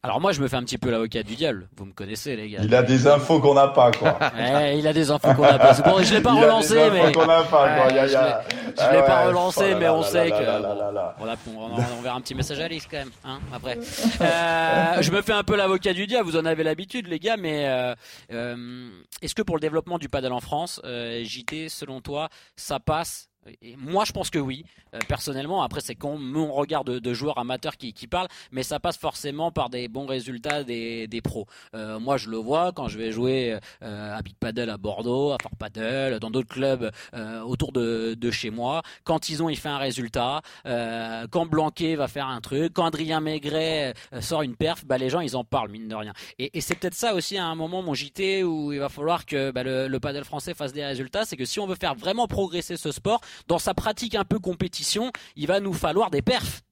[SPEAKER 4] Alors moi je me fais un petit peu l'avocat du diable, vous me connaissez les gars.
[SPEAKER 6] Il a des infos qu'on n'a pas quoi.
[SPEAKER 4] ouais, il a des infos qu'on n'a pas. Bon, je l'ai pas relancé mais
[SPEAKER 6] qu'on n'a pas quoi.
[SPEAKER 4] Ouais,
[SPEAKER 6] y a, y a...
[SPEAKER 4] je l'ai
[SPEAKER 6] ah
[SPEAKER 4] ouais,
[SPEAKER 6] ouais,
[SPEAKER 4] relancé
[SPEAKER 6] oh
[SPEAKER 4] mais on sait que on, verra un petit message à Alice quand même hein, après. Euh, je me fais un peu l'avocat du diable, vous en avez l'habitude les gars mais euh, euh, est-ce que pour le développement du paddle en France, JT selon toi, ça passe Et moi, je pense que oui. Euh, personnellement, après, c'est quand mon regard de, de joueur amateur qui, qui, parle, mais ça passe forcément par des bons résultats des, des pros. Euh, moi, je le vois quand je vais jouer euh, à Big Paddle à Bordeaux, à Fort Paddle, dans d'autres clubs euh, autour de, de, chez moi. Quand ils ont, il fait un résultat. Euh, quand Blanquet va faire un truc, quand Adrien Maigret sort une perf, bah, les gens, ils en parlent, mine de rien. Et, et c'est peut-être ça aussi à un moment, mon JT, où il va falloir que bah, le, le paddle français fasse des résultats. C'est que si on veut faire vraiment progresser ce sport, dans sa pratique un peu compétition, il va nous falloir des perfs.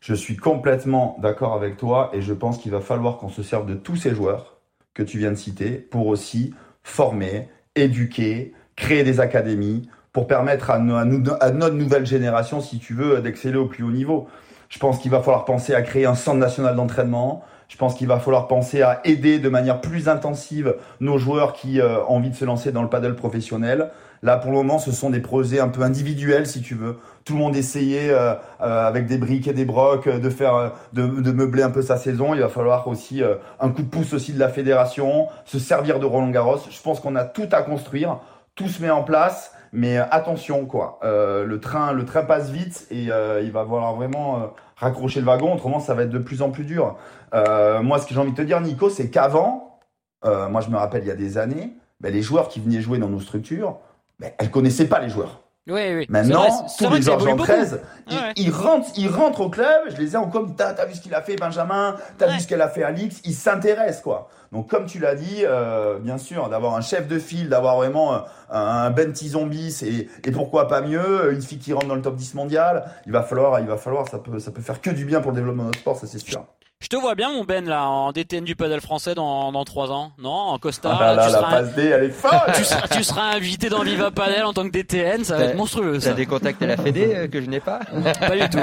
[SPEAKER 6] Je suis complètement d'accord avec toi et je pense qu'il va falloir qu'on se serve de tous ces joueurs que tu viens de citer pour aussi former, éduquer, créer des académies pour permettre à, notre nouvelle génération, si tu veux, d'exceller au plus haut niveau. Je pense qu'il va falloir penser à créer un centre national d'entraînement. Je pense qu'il va falloir penser à aider de manière plus intensive nos joueurs qui euh, ont envie de se lancer dans le paddle professionnel. Là, pour le moment, ce sont des projets un peu individuels, si tu veux. Tout le monde essayait euh, euh, avec des briques et des brocs de faire, de, meubler un peu sa saison. Il va falloir aussi euh, un coup de pouce aussi de la fédération, se servir de Roland Garros. Je pense qu'on a tout à construire, tout se met en place, mais attention quoi. le train, le train passe vite et il va falloir vraiment raccrocher le wagon. Autrement, ça va être de plus en plus dur. moi, ce que j'ai envie de te dire, Nico, c'est qu'avant, moi, je me rappelle il y a des années, ben, les joueurs qui venaient jouer dans nos structures mais elle connaissait pas les joueurs.
[SPEAKER 4] Oui, oui.
[SPEAKER 6] Maintenant, tous les Georges 13, ils, ouais. ils, rentrent, ils rentrent au club. Je les ai en com. T'as as vu ce qu'il a fait, Benjamin? T'as ouais. vu ce qu'elle a fait, Alix Ils s'intéressent, quoi. Donc, comme tu l'as dit, euh, bien sûr, d'avoir un chef de file, d'avoir vraiment un, un Ben Zombie, et, et pourquoi pas mieux, une fille qui rentre dans le top 10 mondial. Il va falloir, il va falloir, ça peut, ça peut faire que du bien pour le développement de notre sport, ça c'est sûr.
[SPEAKER 4] Je te vois bien, mon Ben, là, en DTN du paddle français dans, dans 3 ans. Non, en costard.
[SPEAKER 6] Ah là, là, la passe D, elle est folle
[SPEAKER 4] tu, seras, tu seras invité dans Viva Paddle en tant que DTN, ça va être monstrueux.
[SPEAKER 5] T'as des contacts à la Fédé euh, que je n'ai pas
[SPEAKER 4] Pas du tout.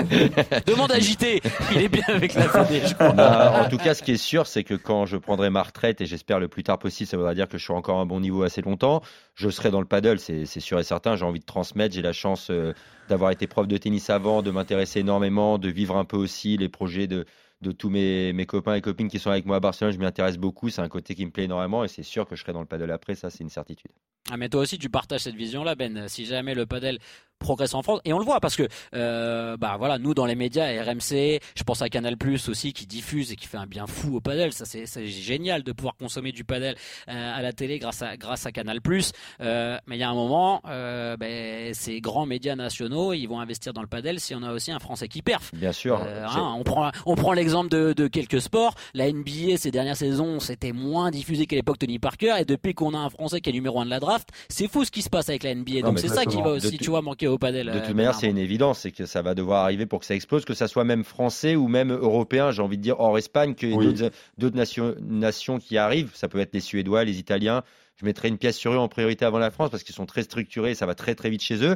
[SPEAKER 4] Demande à JT, il est bien avec la Fédé, je crois.
[SPEAKER 5] Bah, en tout cas, ce qui est sûr, c'est que quand je prendrai ma retraite, et j'espère le plus tard possible, ça voudra dire que je suis encore à un bon niveau assez longtemps, je serai dans le paddle, c'est sûr et certain. J'ai envie de transmettre, j'ai la chance euh, d'avoir été prof de tennis avant, de m'intéresser énormément, de vivre un peu aussi les projets de de tous mes, mes, copains et copines qui sont avec moi à Barcelone, je m'y intéresse beaucoup. C'est un côté qui me plaît énormément et c'est sûr que je serai dans le paddle après, ça c'est une certitude.
[SPEAKER 4] Ah, mais toi aussi, tu partages cette vision-là, Ben. Si jamais le paddle progresse en France. Et on le voit parce que euh, bah voilà nous dans les médias RMC je pense à Canal Plus aussi qui diffuse et qui fait un bien fou au padel. Ça c'est génial de pouvoir consommer du padel euh, à la télé grâce à grâce à Canal. Plus euh, mais il y a un moment euh, ben, ces grands médias nationaux ils vont investir dans le padel si on a aussi un Français qui perf
[SPEAKER 5] bien sûr
[SPEAKER 4] hein, on prend on prend l'exemple de, de, quelques sports. La NBA ces dernières saisons c'était moins diffusé qu'à l'époque Tony Parker. Et depuis qu'on a un Français qui est numéro 1 de la draft c'est fou ce qui se passe avec la NBA donc c'est ça qui va aussi tu vois manquer au padel.
[SPEAKER 5] De toute manière, c'est une évidence, c'est que ça va devoir arriver pour que ça explose, que ça soit même français ou même européen, j'ai envie de dire hors Espagne, qu'il y ait oui. d'autres nations, nations qui arrivent. Ça peut être les Suédois, les Italiens. Je mettrai une pièce sur eux en priorité avant la France parce qu'ils sont très structurés, ça va très très vite chez eux.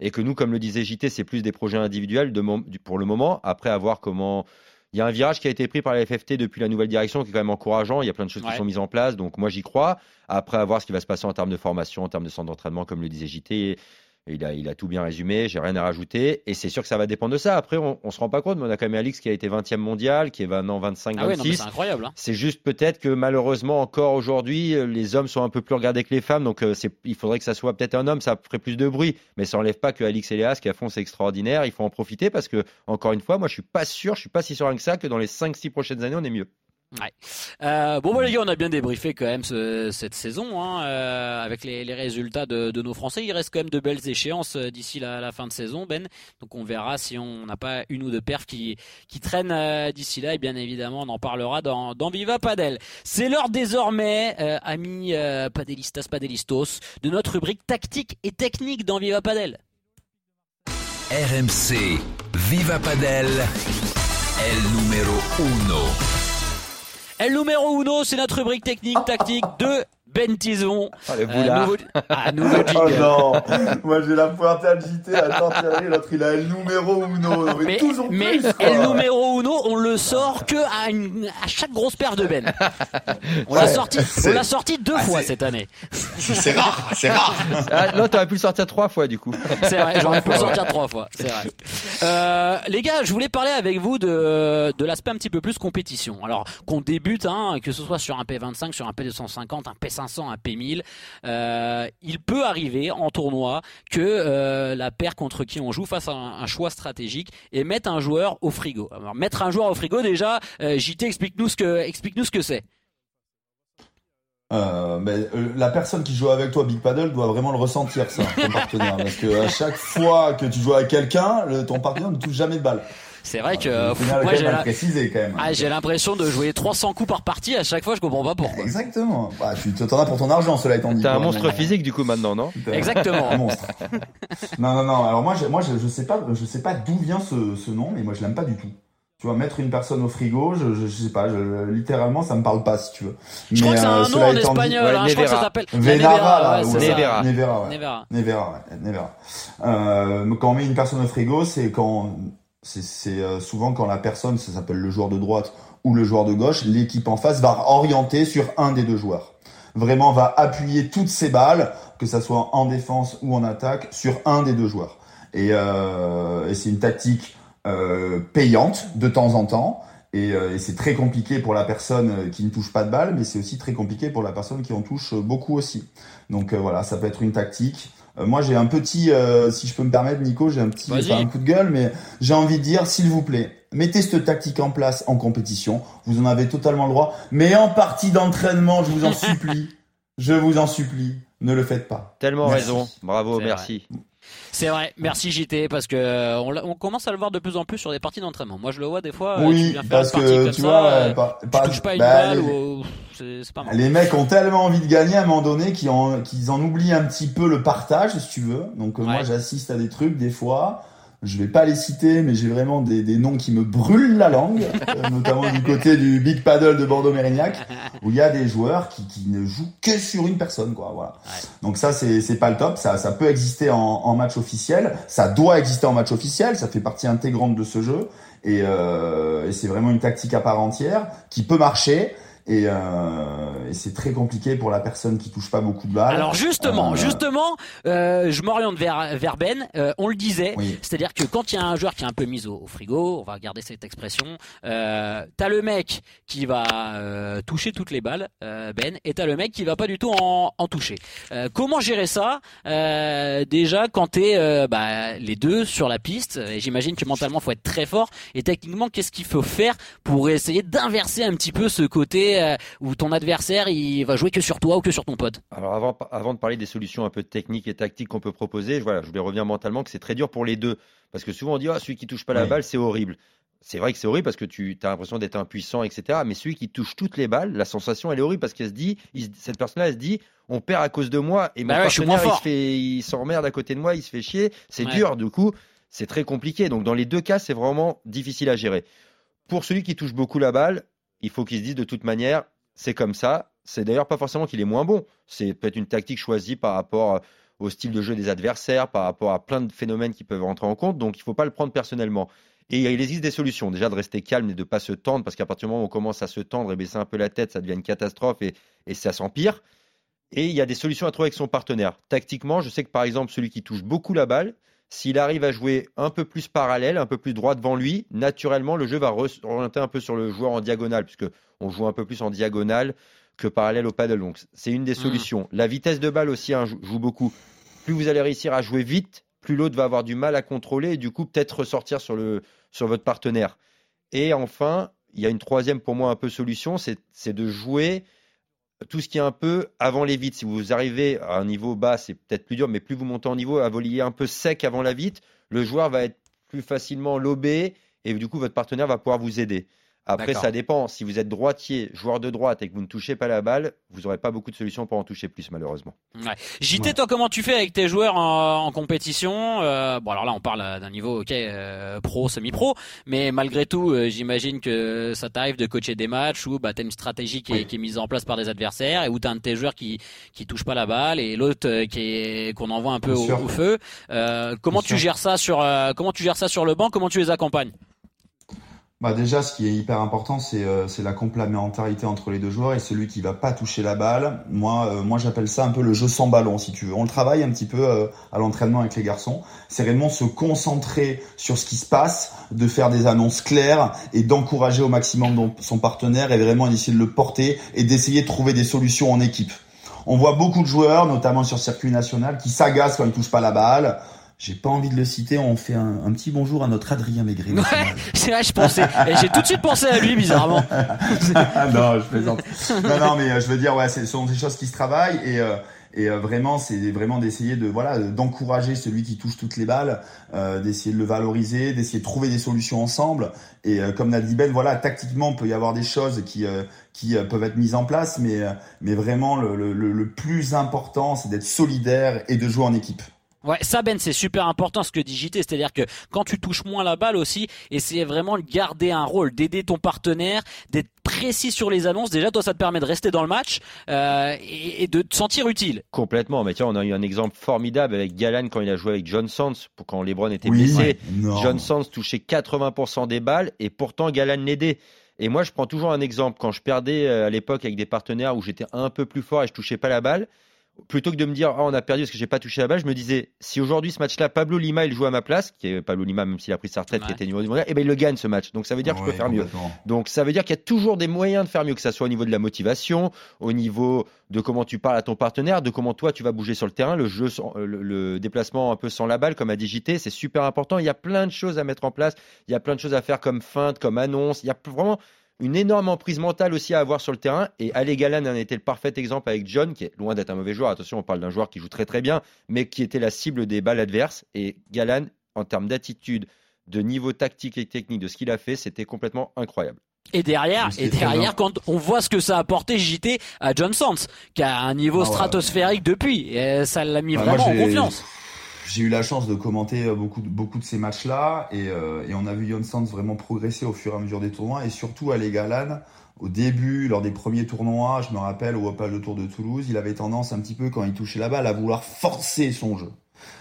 [SPEAKER 5] Et que nous, comme le disait JT, c'est plus des projets individuels de, pour le moment. Après, à voir comment. Il y a un virage qui a été pris par la FFT depuis la nouvelle direction qui est quand même encourageant. Il y a plein de choses ouais. qui sont mises en place. Donc moi, j'y crois. Après, à voir ce qui va se passer en termes de formation, en termes de centre d'entraînement, comme le disait JT. Il a, il a tout bien résumé, j'ai rien à rajouter. Et c'est sûr que ça va dépendre de ça. Après, on, on se rend pas compte, mais on a quand même Alix qui a été 20e mondial, qui est maintenant 25,
[SPEAKER 4] ah
[SPEAKER 5] 26.
[SPEAKER 4] Ouais, c'est incroyable. Hein.
[SPEAKER 5] C'est juste peut-être que malheureusement, encore aujourd'hui, les hommes sont un peu plus regardés que les femmes. Donc, c'est, il faudrait que ça soit peut-être un homme, ça ferait plus de bruit. Mais ça enlève pas que Alix et Léa, ce qu'elles font, c'est extraordinaire. Il faut en profiter parce que, encore une fois, moi, je suis pas sûr, je suis pas si serein que ça, que dans les 5-6 prochaines années, on est mieux.
[SPEAKER 4] Euh, bon, bah, les gars, on a bien débriefé quand même ce, cette saison hein, euh, avec les, résultats de, nos Français. Il reste quand même de belles échéances euh, d'ici la, fin de saison, Ben. Donc, on verra si on n'a pas une ou deux perfs qui, qui traînent d'ici là. Et bien évidemment, on en parlera dans, Viva Padel. C'est l'heure désormais, amis padelistas, padelistos, de notre rubrique tactique et technique dans Viva Padel.
[SPEAKER 2] RMC Viva Padel, el numéro uno.
[SPEAKER 4] El numéro uno, c'est notre rubrique technique, tactique de Ben Tison.
[SPEAKER 5] Oh, euh,
[SPEAKER 4] nouveau, ah, nouveau
[SPEAKER 6] oh non, moi j'ai la pointe à JT, attends, l'autre il a El numéro uno. Mais,
[SPEAKER 4] mais, mais El numéro uno, on le sort que à, une- à chaque grosse paire de Ben. On l'a
[SPEAKER 6] Ouais,
[SPEAKER 4] sorti, on l'a sorti deux
[SPEAKER 6] Ah,
[SPEAKER 4] fois cette année.
[SPEAKER 6] C'est rare, c'est rare.
[SPEAKER 5] Ah, non, t'aurais pu le sortir trois fois du coup.
[SPEAKER 4] C'est vrai, j'aurais pu le sortir trois fois. C'est vrai. Euh, les gars, je voulais parler avec vous de, de l'aspect un petit peu plus compétition. Alors qu'on débute, hein, que ce soit sur un P25, sur un P250, un P500, un P1000, euh, il peut arriver en tournoi que euh, la paire contre qui on joue fasse un, un choix stratégique et mettre un joueur au frigo. Mettre un joueur au frigo, déjà, euh, JT, explique-nous ce que, explique-nous ce que c'est.
[SPEAKER 6] Euh, la personne qui joue avec toi Big Paddle doit vraiment le ressentir ça, ton partenaire, parce que à chaque fois que tu joues avec quelqu'un, ton partenaire ne touche jamais de balle.
[SPEAKER 4] C'est vrai que euh, moi,
[SPEAKER 6] quand
[SPEAKER 4] j'ai
[SPEAKER 6] quand même.
[SPEAKER 4] ah, j'ai l'impression de jouer 300 coups par partie à chaque fois, je comprends pas pourquoi.
[SPEAKER 6] Exactement. Bah, tu t'en as pour ton argent, cela étant dit.
[SPEAKER 5] T'as un monstre
[SPEAKER 6] Mais-
[SPEAKER 5] physique du coup maintenant, non
[SPEAKER 4] Exactement.
[SPEAKER 6] Un monstre. non, non, non. Alors moi, je, moi, je, je sais pas, je sais pas d'où vient ce, ce nom, mais moi, je l'aime pas du tout. Tu vois, mettre une personne au frigo, je, je, je sais pas, je, littéralement, ça me parle pas, si tu veux.
[SPEAKER 4] Je crois que c'est
[SPEAKER 6] euh,
[SPEAKER 4] un nom en espagnol,
[SPEAKER 5] Ouais,
[SPEAKER 4] hein, je crois que ça s'appelle
[SPEAKER 6] là,
[SPEAKER 4] ouais.
[SPEAKER 5] Nevera.
[SPEAKER 6] Nevera, ouais.
[SPEAKER 4] Nevera.
[SPEAKER 6] Nevera, ouais, Nevera. Euh, quand on met une personne au frigo, c'est quand, c'est, euh, souvent quand la personne, ça s'appelle le joueur de droite ou le joueur de gauche, l'équipe en face va orienter sur un des deux joueurs. Vraiment va appuyer toutes ses balles, que ça soit en défense ou en attaque, sur un des deux joueurs. Et, euh, et c'est une tactique euh, payante de temps en temps. Et, euh, et c'est très compliqué pour la personne euh, qui ne touche pas de balle, mais c'est aussi très compliqué pour la personne qui en touche euh, beaucoup aussi. Donc voilà, ça peut être une tactique. Euh, moi, j'ai un petit, euh, si je peux me permettre, Nico, j'ai un petit, un coup de gueule, mais j'ai envie de dire, s'il vous plaît, mettez cette tactique en place en compétition. Vous en avez totalement le droit, mais en partie d'entraînement, je vous en supplie, je vous en supplie, ne le faites pas.
[SPEAKER 5] Tellement
[SPEAKER 6] Merci.
[SPEAKER 5] raison. Bravo, merci.
[SPEAKER 4] C'est vrai, merci JT, parce que euh, on, commence à le voir de plus en plus sur des parties d'entraînement. Moi je le vois des fois, euh, tu
[SPEAKER 6] oui,
[SPEAKER 4] faire
[SPEAKER 6] parce que tu
[SPEAKER 4] ça,
[SPEAKER 6] vois,
[SPEAKER 4] euh,
[SPEAKER 6] pas-
[SPEAKER 4] tu touches pas une
[SPEAKER 6] bah,
[SPEAKER 4] balle
[SPEAKER 6] les-
[SPEAKER 4] ou c'est c'est pas mal.
[SPEAKER 6] Les mecs ont tellement envie de gagner à un moment donné qu'ils en, qu'ils en oublient un petit peu le partage, si tu veux. Donc euh, moi j'assiste à des trucs des fois. Je vais pas les citer, mais j'ai vraiment des, des noms qui me brûlent la langue, euh, notamment du côté du Big Paddle de Bordeaux-Mérignac, où il y a des joueurs qui, qui ne jouent que sur une personne, quoi. Voilà.
[SPEAKER 4] Ouais.
[SPEAKER 6] Donc ça c'est c'est pas le top. Ça ça peut exister en, en match officiel, ça doit exister en match officiel, ça fait partie intégrante de ce jeu, et, euh, et c'est vraiment une tactique à part entière qui peut marcher. Et, euh, et c'est très compliqué pour la personne qui touche pas beaucoup de balles.
[SPEAKER 4] Alors justement,
[SPEAKER 6] Euh,
[SPEAKER 4] justement, euh, je m'oriente vers, vers Ben. Euh, on le disait,
[SPEAKER 6] Oui.
[SPEAKER 4] c'est-à-dire que quand il y a un joueur qui est un peu mis au, au frigo, on va garder cette expression, euh, t'as le mec qui va euh, toucher toutes les balles, euh, Ben, et t'as le mec qui va pas du tout en, en toucher. Euh, comment gérer ça euh, Déjà, quand t'es euh, bah, les deux sur la piste, et j'imagine que mentalement faut être très fort. Et techniquement, qu'est-ce qu'il faut faire pour essayer d'inverser un petit peu ce côté euh, où ton adversaire il va jouer que sur toi ou que sur ton pote
[SPEAKER 5] Alors avant, avant de parler des solutions un peu techniques et tactiques qu'on peut proposer, je- voilà, je voulais revenir mentalement que c'est très dur pour les deux. Parce que souvent on dit, ah, celui qui touche pas la
[SPEAKER 6] Oui.
[SPEAKER 5] balle, c'est horrible. C'est vrai que c'est horrible parce que tu as l'impression d'être impuissant, etc. Mais celui qui touche toutes les balles, la sensation, elle est horrible parce qu'elle se dit, il cette personne-là, elle se dit, on perd à cause de moi et mon
[SPEAKER 4] Bah ouais, je suis
[SPEAKER 5] partenaire,
[SPEAKER 4] moins
[SPEAKER 5] il s'emmerde à côté de moi, il se fait chier. C'est
[SPEAKER 4] Ouais.
[SPEAKER 5] dur, du coup, c'est très compliqué. Donc dans les deux cas, c'est vraiment difficile à gérer. Pour celui qui touche beaucoup la balle, il faut qu'il se dise de toute manière, c'est comme ça. C'est d'ailleurs pas forcément qu'il est moins bon. C'est peut-être une tactique choisie par rapport au style de jeu des adversaires, par rapport à plein de phénomènes qui peuvent rentrer en compte. Donc il faut pas le prendre personnellement. Et il existe des solutions. Déjà de rester calme et de pas se tendre, parce qu'à partir du moment où on commence à se tendre et baisser un peu la tête, ça devient une catastrophe et, et ça s'empire. Et il y a des solutions à trouver avec son partenaire. Tactiquement, je sais que par exemple, celui qui touche beaucoup la balle, s'il arrive à jouer un peu plus parallèle, un peu plus droit devant lui, naturellement, le jeu va orienter un peu sur le joueur en diagonale, puisque on joue un peu plus en diagonale que parallèle au paddle. Donc, c'est une des
[SPEAKER 4] Mm.
[SPEAKER 5] solutions. La vitesse de balle aussi hein, joue beaucoup. Plus vous allez réussir à jouer vite, plus l'autre va avoir du mal à contrôler et du coup, peut-être ressortir sur, le, sur votre partenaire. Et enfin, il y a une troisième pour moi un peu solution, c'est de jouer tout ce qui est un peu avant les vites. Si vous arrivez à un niveau bas, c'est peut-être plus dur, mais plus vous montez en niveau, à voler un peu sec avant la vite, le joueur va être plus facilement lobé et du coup votre partenaire va pouvoir vous aider. Après, ça dépend. Si vous êtes droitier, joueur de droite et que vous ne touchez pas la balle, vous n'aurez pas beaucoup de solutions pour en toucher plus, malheureusement.
[SPEAKER 4] Ouais. JT, toi, comment tu fais avec tes joueurs en, en compétition Euh, Bon, alors là, on parle d'un niveau, ok, euh, pro, semi-pro, mais malgré tout, euh, j'imagine que ça t'arrive de coacher des matchs où bah, t'as une stratégie qui est,
[SPEAKER 6] Oui.
[SPEAKER 4] qui est mise en place par des adversaires et où t'as un de tes joueurs qui qui touche pas la balle et l'autre qui est qu'on envoie un peu au, feu. Euh, comment
[SPEAKER 6] Bien
[SPEAKER 4] tu
[SPEAKER 6] sûr.
[SPEAKER 4] gères ça sur euh, comment tu gères ça sur le banc? Comment tu les accompagnes?
[SPEAKER 6] Bah déjà, ce qui est hyper important, c'est euh, c'est la complémentarité entre les deux joueurs et celui qui va pas toucher la balle. Moi, euh, moi j'appelle ça un peu le jeu sans ballon, si tu veux. On le travaille un petit peu euh, à l'entraînement avec les garçons. C'est réellement se concentrer sur ce qui se passe, de faire des annonces claires et d'encourager au maximum son partenaire et vraiment d'essayer de le porter et d'essayer de trouver des solutions en équipe. On voit beaucoup de joueurs, notamment sur circuit national, qui s'agacent quand ils touchent pas la balle. J'ai pas envie de le citer. On fait un, un petit bonjour à notre Adrien Maigret.
[SPEAKER 4] Ouais, c'est vrai, je pensais. Et j'ai tout de suite pensé à lui, bizarrement.
[SPEAKER 6] non, je plaisante. Non, non, mais euh, je veux dire, ouais, ce sont des choses qui se travaillent et. Euh, et euh, vraiment, c'est vraiment d'essayer de voilà d'encourager celui qui touche toutes les balles, euh, d'essayer de le valoriser, d'essayer de trouver des solutions ensemble. Et euh, comme l'a dit Ben, voilà, tactiquement, il peut y avoir des choses qui qui peuvent être mises en place, mais mais vraiment le, le, le plus important, c'est d'être solidaire et de jouer en équipe.
[SPEAKER 4] Ouais, ça Ben, c'est super important ce que dit JT, c'est-à-dire que quand tu touches moins la balle aussi, c'est vraiment de garder un rôle, d'aider ton partenaire, d'être précis sur les annonces. Déjà, toi, ça te permet de rester dans le match euh, et, de te sentir utile.
[SPEAKER 5] Complètement. Mais tiens, on a eu un exemple formidable avec Galan quand il a joué avec John Sands, quand LeBron était blessé. John Sands touchait 80% des balles et pourtant Galan l'aidait. Et moi, je prends toujours un exemple. Quand je perdais euh, à l'époque avec des partenaires où j'étais un peu plus fort et je touchais pas la balle, plutôt que de me dire oh, on a perdu parce que j'ai pas touché la balle, je me disais si aujourd'hui ce match-là Pablo Lima il joue à ma place, qui est Pablo Lima même s'il a pris sa retraite qui était niveau du mondial, et eh ben il le gagne ce match. Donc ça veut dire que je peux faire mieux. Donc ça veut dire qu'il y a toujours des moyens de faire mieux que ça soit au niveau de la motivation, au niveau de comment tu parles à ton partenaire, de comment toi tu vas bouger sur le terrain, le jeu le, déplacement un peu sans la balle comme à digiter, c'est super important, il y a plein de choses à mettre en place, il y a plein de choses à faire comme feinte, comme annonce, il y a vraiment une énorme emprise mentale aussi à avoir sur le terrain. Et Ale Galan en était le parfait exemple avec John, qui est loin d'être un mauvais joueur. Attention, on parle d'un joueur qui joue très très bien, mais qui était la cible des balles adverses. Et Galan, en termes d'attitude, de niveau tactique et technique de ce qu'il a fait, c'était complètement incroyable.
[SPEAKER 4] Et derrière, et derrière, quand on voit ce que ça a apporté JT à John Sands, qui a un niveau ah stratosphérique depuis, et ça l'a mis bah, vraiment en confiance
[SPEAKER 6] j'ai eu la chance de commenter euh, beaucoup, beaucoup de ces matchs-là et, euh, et, on a vu Jon Sands vraiment progresser au fur et à mesure des tournois et surtout à Galan. Au début, lors des premiers tournois, je me rappelle au Opal de Tour de Toulouse, il avait tendance un petit peu quand il touchait la balle à vouloir forcer son jeu.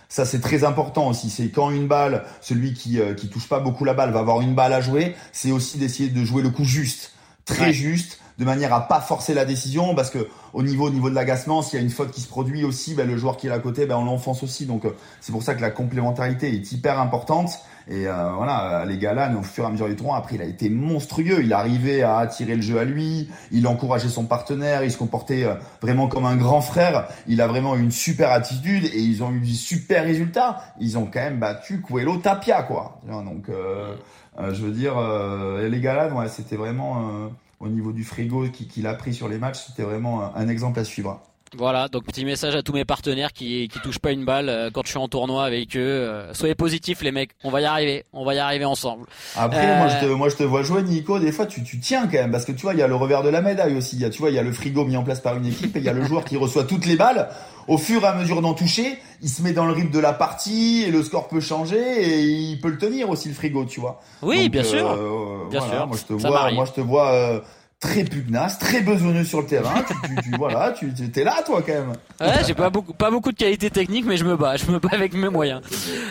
[SPEAKER 6] Ça c'est très important aussi. C'est quand une balle, celui qui euh, qui touche pas beaucoup la balle va avoir une balle à jouer, c'est aussi d'essayer de jouer le coup juste, très juste de manière à pas forcer la décision parce que au niveau au niveau de l'agacement s'il y a une faute qui se produit aussi ben, le joueur qui est à côté ben, on l'enfonce aussi. Donc euh, c'est pour ça que la complémentarité est hyper importante. Et euh, voilà les gars au fur et à mesure du tournoi après il a été monstrueux. Il arrivait à attirer le jeu à lui. Il encourageait son partenaire. Il se comportait euh, vraiment comme un grand frère. Il a vraiment une super attitude et ils ont eu des super résultats. Ils ont quand même battu Coelho Tapia quoi. Donc je veux dire les gars ouais, c'était vraiment au niveau du frigo qu'il a pris sur les matchs, c'était vraiment un, exemple à suivre.
[SPEAKER 4] Voilà, donc petit message à tous mes partenaires qui qui touchent pas une balle euh, quand je suis en tournoi avec eux. Euh, soyez positifs les mecs, on va y arriver, on va y arriver ensemble.
[SPEAKER 6] Après moi je te euh, moi je te vois jouer Nico, des fois tu tu tiens quand même parce que tu vois il y a le revers de la médaille aussi. Il y a tu vois il y a le frigo mis en place par une équipe et il y a le joueur qui reçoit toutes les balles. Au fur et à mesure d'en toucher, il se met dans le rythme de la partie et le score peut changer et il peut le tenir aussi le frigo, tu vois.
[SPEAKER 4] Oui, bien sûr. bien sûr.
[SPEAKER 6] Moi je te vois, moi je te vois très pugnace, très besogneux sur le terrain. tu, tu, voilà, tu es là, toi, quand même.
[SPEAKER 4] Ouais, j'ai pas beaucoup, pas beaucoup de qualité technique, mais je me bats, je me bats avec mes moyens.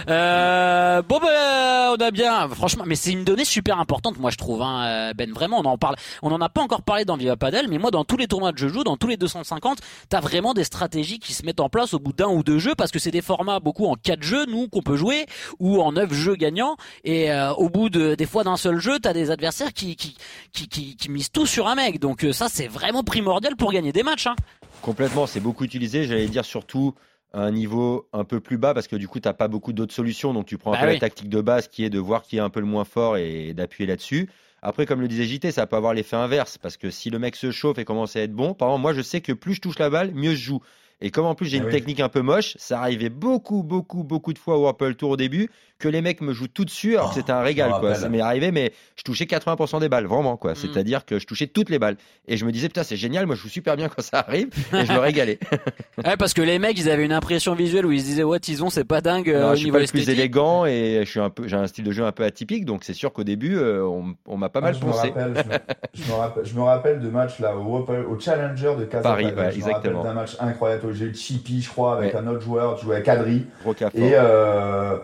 [SPEAKER 4] Euh, bon, ben, on a bien, franchement, mais c'est une donnée super importante, moi, je trouve, hein, Ben. Vraiment, on en parle, on en a pas encore parlé dans Viva Padel, mais moi, dans tous les tournois que je joue, dans tous les 250, t'as vraiment des stratégies qui se mettent en place au bout d'un ou deux jeux, parce que c'est des formats beaucoup en quatre jeux, nous, qu'on peut jouer, ou en neuf jeux gagnants, et euh, au bout de, des fois d'un seul jeu, t'as des adversaires qui, qui, qui, qui, qui misent tout sur un mec. Donc euh, ça, c'est vraiment primordial pour gagner des matchs. Hein.
[SPEAKER 5] Complètement, c'est beaucoup utilisé. J'allais dire surtout à un niveau un peu plus bas parce que du coup, tu n'as pas beaucoup d'autres solutions. Donc tu prends un bah peu la tactique de base qui est de voir qui est un peu le moins fort et d'appuyer là-dessus. Après, comme le disait JT, ça peut avoir l'effet inverse parce que si le mec se chauffe et commence à être bon, par exemple, moi je sais que plus je touche la balle, mieux je joue. Et comme en plus j'ai ah une technique un peu moche, ça arrivait beaucoup, beaucoup, beaucoup de fois au Apple Tour au début que les mecs me jouent tout dessus alors que c'était un oh, régal quoi. Ça m'est arrivé mais je touchais 80% des balles vraiment quoi. Mm. C'est-à-dire que je touchais toutes les balles et je me disais putain c'est génial, moi je joue super bien quand ça arrive et je me régalais.
[SPEAKER 4] ouais parce que les mecs ils avaient une impression visuelle où ils se disaient ouais Tison c'est pas dingue
[SPEAKER 5] euh,
[SPEAKER 4] je
[SPEAKER 5] suis pas le plus élégant et je suis un peu j'ai un style de jeu un peu atypique donc c'est sûr qu'au début euh, on, m'a pas ah, mal
[SPEAKER 6] pensé. je, me rappelle, je, me rappelle, de matchs là au, au Challenger de Paris,
[SPEAKER 5] ouais, exactement.
[SPEAKER 6] d'un match incroyable. J'ai eu Chippy je crois avec un autre joueur, tu jouais à Kadri et euh,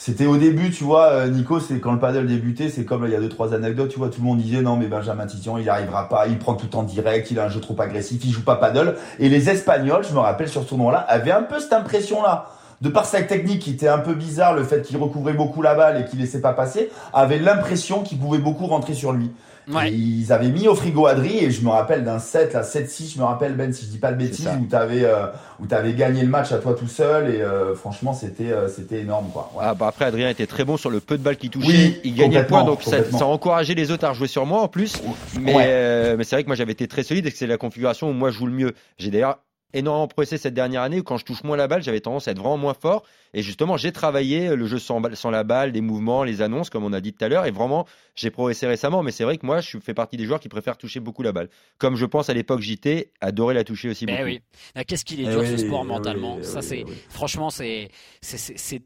[SPEAKER 6] c'était au début, tu vois, euh, Nico, c'est quand le paddle débutait, c'est comme il y a deux trois anecdotes, tu vois, tout le monde disait non mais Benjamin Titillon, il arrivera pas, il prend tout en direct, il a un jeu trop agressif, il joue pas paddle. Et les Espagnols, je me rappelle sur ce tournoi-là, avaient un peu cette impression-là. De par sa technique qui était un peu bizarre, le fait qu'il recouvrait beaucoup la balle et qu'il laissait pas passer, avait l'impression qu'il pouvait beaucoup rentrer sur lui.
[SPEAKER 4] Ouais.
[SPEAKER 6] Et ils avaient mis au frigo Adri et je me rappelle d'un 7 là 7-6 je me rappelle Ben si je dis pas de bêtises où t'avais euh, où t'avais gagné le match à toi tout seul et euh, franchement c'était euh, c'était énorme quoi. Ouais.
[SPEAKER 5] Ah, bah après, Adrien était très bon sur le peu de balles qu'il touchait.
[SPEAKER 6] Oui,
[SPEAKER 5] il gagnait le point, donc ça, ça a encouragé les autres à rejouer sur moi en plus. Mais,
[SPEAKER 6] Ouais.
[SPEAKER 5] euh, mais c'est vrai que moi j'avais été très solide et que c'est la configuration où moi je joue le mieux. J'ai d'ailleurs énormément progressé cette dernière année où quand je touche moins la balle, j'avais tendance à être vraiment moins fort. Et justement, j'ai travaillé le jeu sans, balle- sans la balle, les mouvements, les annonces, comme on a dit tout à l'heure. Et vraiment, j'ai progressé récemment. Mais c'est vrai que moi, je fais partie des joueurs qui préfèrent toucher beaucoup la balle. Comme je pense à l'époque JT, adorer la toucher aussi
[SPEAKER 4] Ben
[SPEAKER 5] beaucoup.
[SPEAKER 4] oui. Ah, Qu'est-ce qu'il est
[SPEAKER 6] Eh
[SPEAKER 4] dur
[SPEAKER 6] oui,
[SPEAKER 4] ce sport
[SPEAKER 6] eh
[SPEAKER 4] mentalement.
[SPEAKER 6] oui,
[SPEAKER 4] ça
[SPEAKER 6] oui,
[SPEAKER 4] c'est
[SPEAKER 6] oui.
[SPEAKER 4] franchement c'est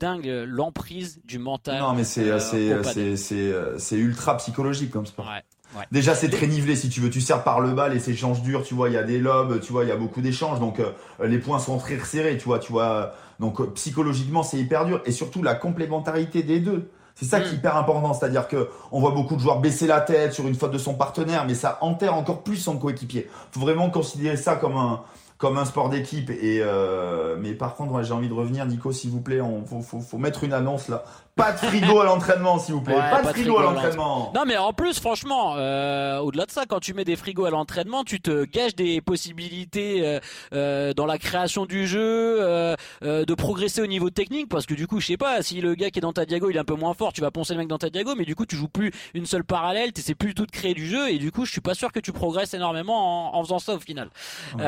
[SPEAKER 4] dingue euh, l'emprise du mental.
[SPEAKER 6] Non mais c'est
[SPEAKER 4] euh,
[SPEAKER 6] c'est euh, c'est ultra psychologique comme sport.
[SPEAKER 4] Ouais. Ouais.
[SPEAKER 6] Déjà, c'est très nivelé si tu veux. Tu sers par le bas, les échanges durs, tu vois, il y a des lobes, tu vois, il y a beaucoup d'échanges. Donc, euh, les points sont très resserrés, tu vois, tu vois. Donc, euh, psychologiquement, c'est hyper dur. Et surtout, la complémentarité des deux. C'est ça qui est
[SPEAKER 4] Mm.
[SPEAKER 6] hyper important. C'est-à-dire que on voit beaucoup de joueurs baisser la tête sur une faute de son partenaire, mais ça enterre encore plus son coéquipier. Faut vraiment considérer ça comme un, comme un sport d'équipe. Et euh, mais par contre, ouais, j'ai envie de revenir, Nico, s'il vous plaît. On, faut, faut, faut mettre une annonce là. Pas de frigo à l'entraînement, s'il vous plaît.
[SPEAKER 4] Ouais,
[SPEAKER 6] pas, de frigo à l'entraînement.
[SPEAKER 4] Non mais en plus franchement, euh, au-delà de ça, quand tu mets des frigos à l'entraînement, tu te gages des possibilités euh, euh, dans la création du jeu, euh, euh, de progresser au niveau technique, parce que du coup, je sais pas, si le gars qui est dans ta diago il est un peu moins fort, tu vas poncer le mec dans ta diago, mais du coup tu joues plus une seule parallèle, tu sais plus tout de créer du jeu, et du coup je suis pas sûr que tu progresses énormément en, en faisant ça au final.
[SPEAKER 6] Ouais,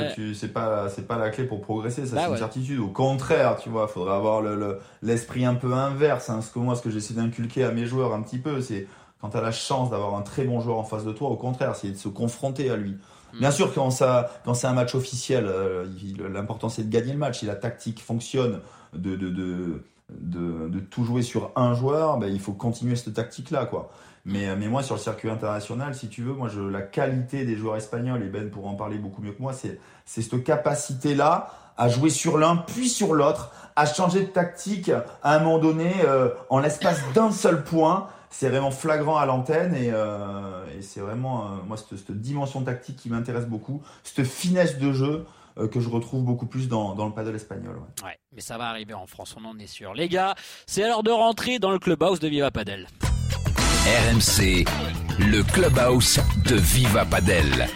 [SPEAKER 6] c'est sûr que tu, c'est pas, c'est pas la clé pour progresser, ça
[SPEAKER 4] Bah
[SPEAKER 6] c'est une certitude. Au contraire, tu vois, faudrait avoir le, le- l'esprit un peu inverse. Hein. Ce que moi, ce que j'essaie d'inculquer à mes joueurs un petit peu, c'est quand tu as la chance d'avoir un très bon joueur en face de toi, au contraire, c'est de se confronter à lui.
[SPEAKER 4] Mm.
[SPEAKER 6] Bien sûr, quand ça, quand c'est un match officiel, euh, l'important c'est de gagner le match. Si la tactique fonctionne, de, de, de, de, de tout jouer sur un joueur, ben, il faut continuer cette tactique-là, quoi. Mais, mais moi, sur le circuit international, si tu veux, moi, je, la qualité des joueurs espagnols, et Ben pourra en parler beaucoup mieux que moi, c'est, c'est cette capacité-là à jouer sur l'un, puis sur l'autre, à changer de tactique à un moment donné, euh, en l'espace d'un seul point. C'est vraiment flagrant à l'antenne et, euh, et c'est vraiment, euh, moi, cette, cette dimension tactique qui m'intéresse beaucoup, cette finesse de jeu euh, que je retrouve beaucoup plus dans, dans le paddle espagnol. ouais.
[SPEAKER 4] Ouais, mais ça va arriver en France, on en est sûr. Les gars, c'est l'heure de rentrer dans le clubhouse de Viva Padel.
[SPEAKER 2] RMC, le clubhouse de Viva Padel.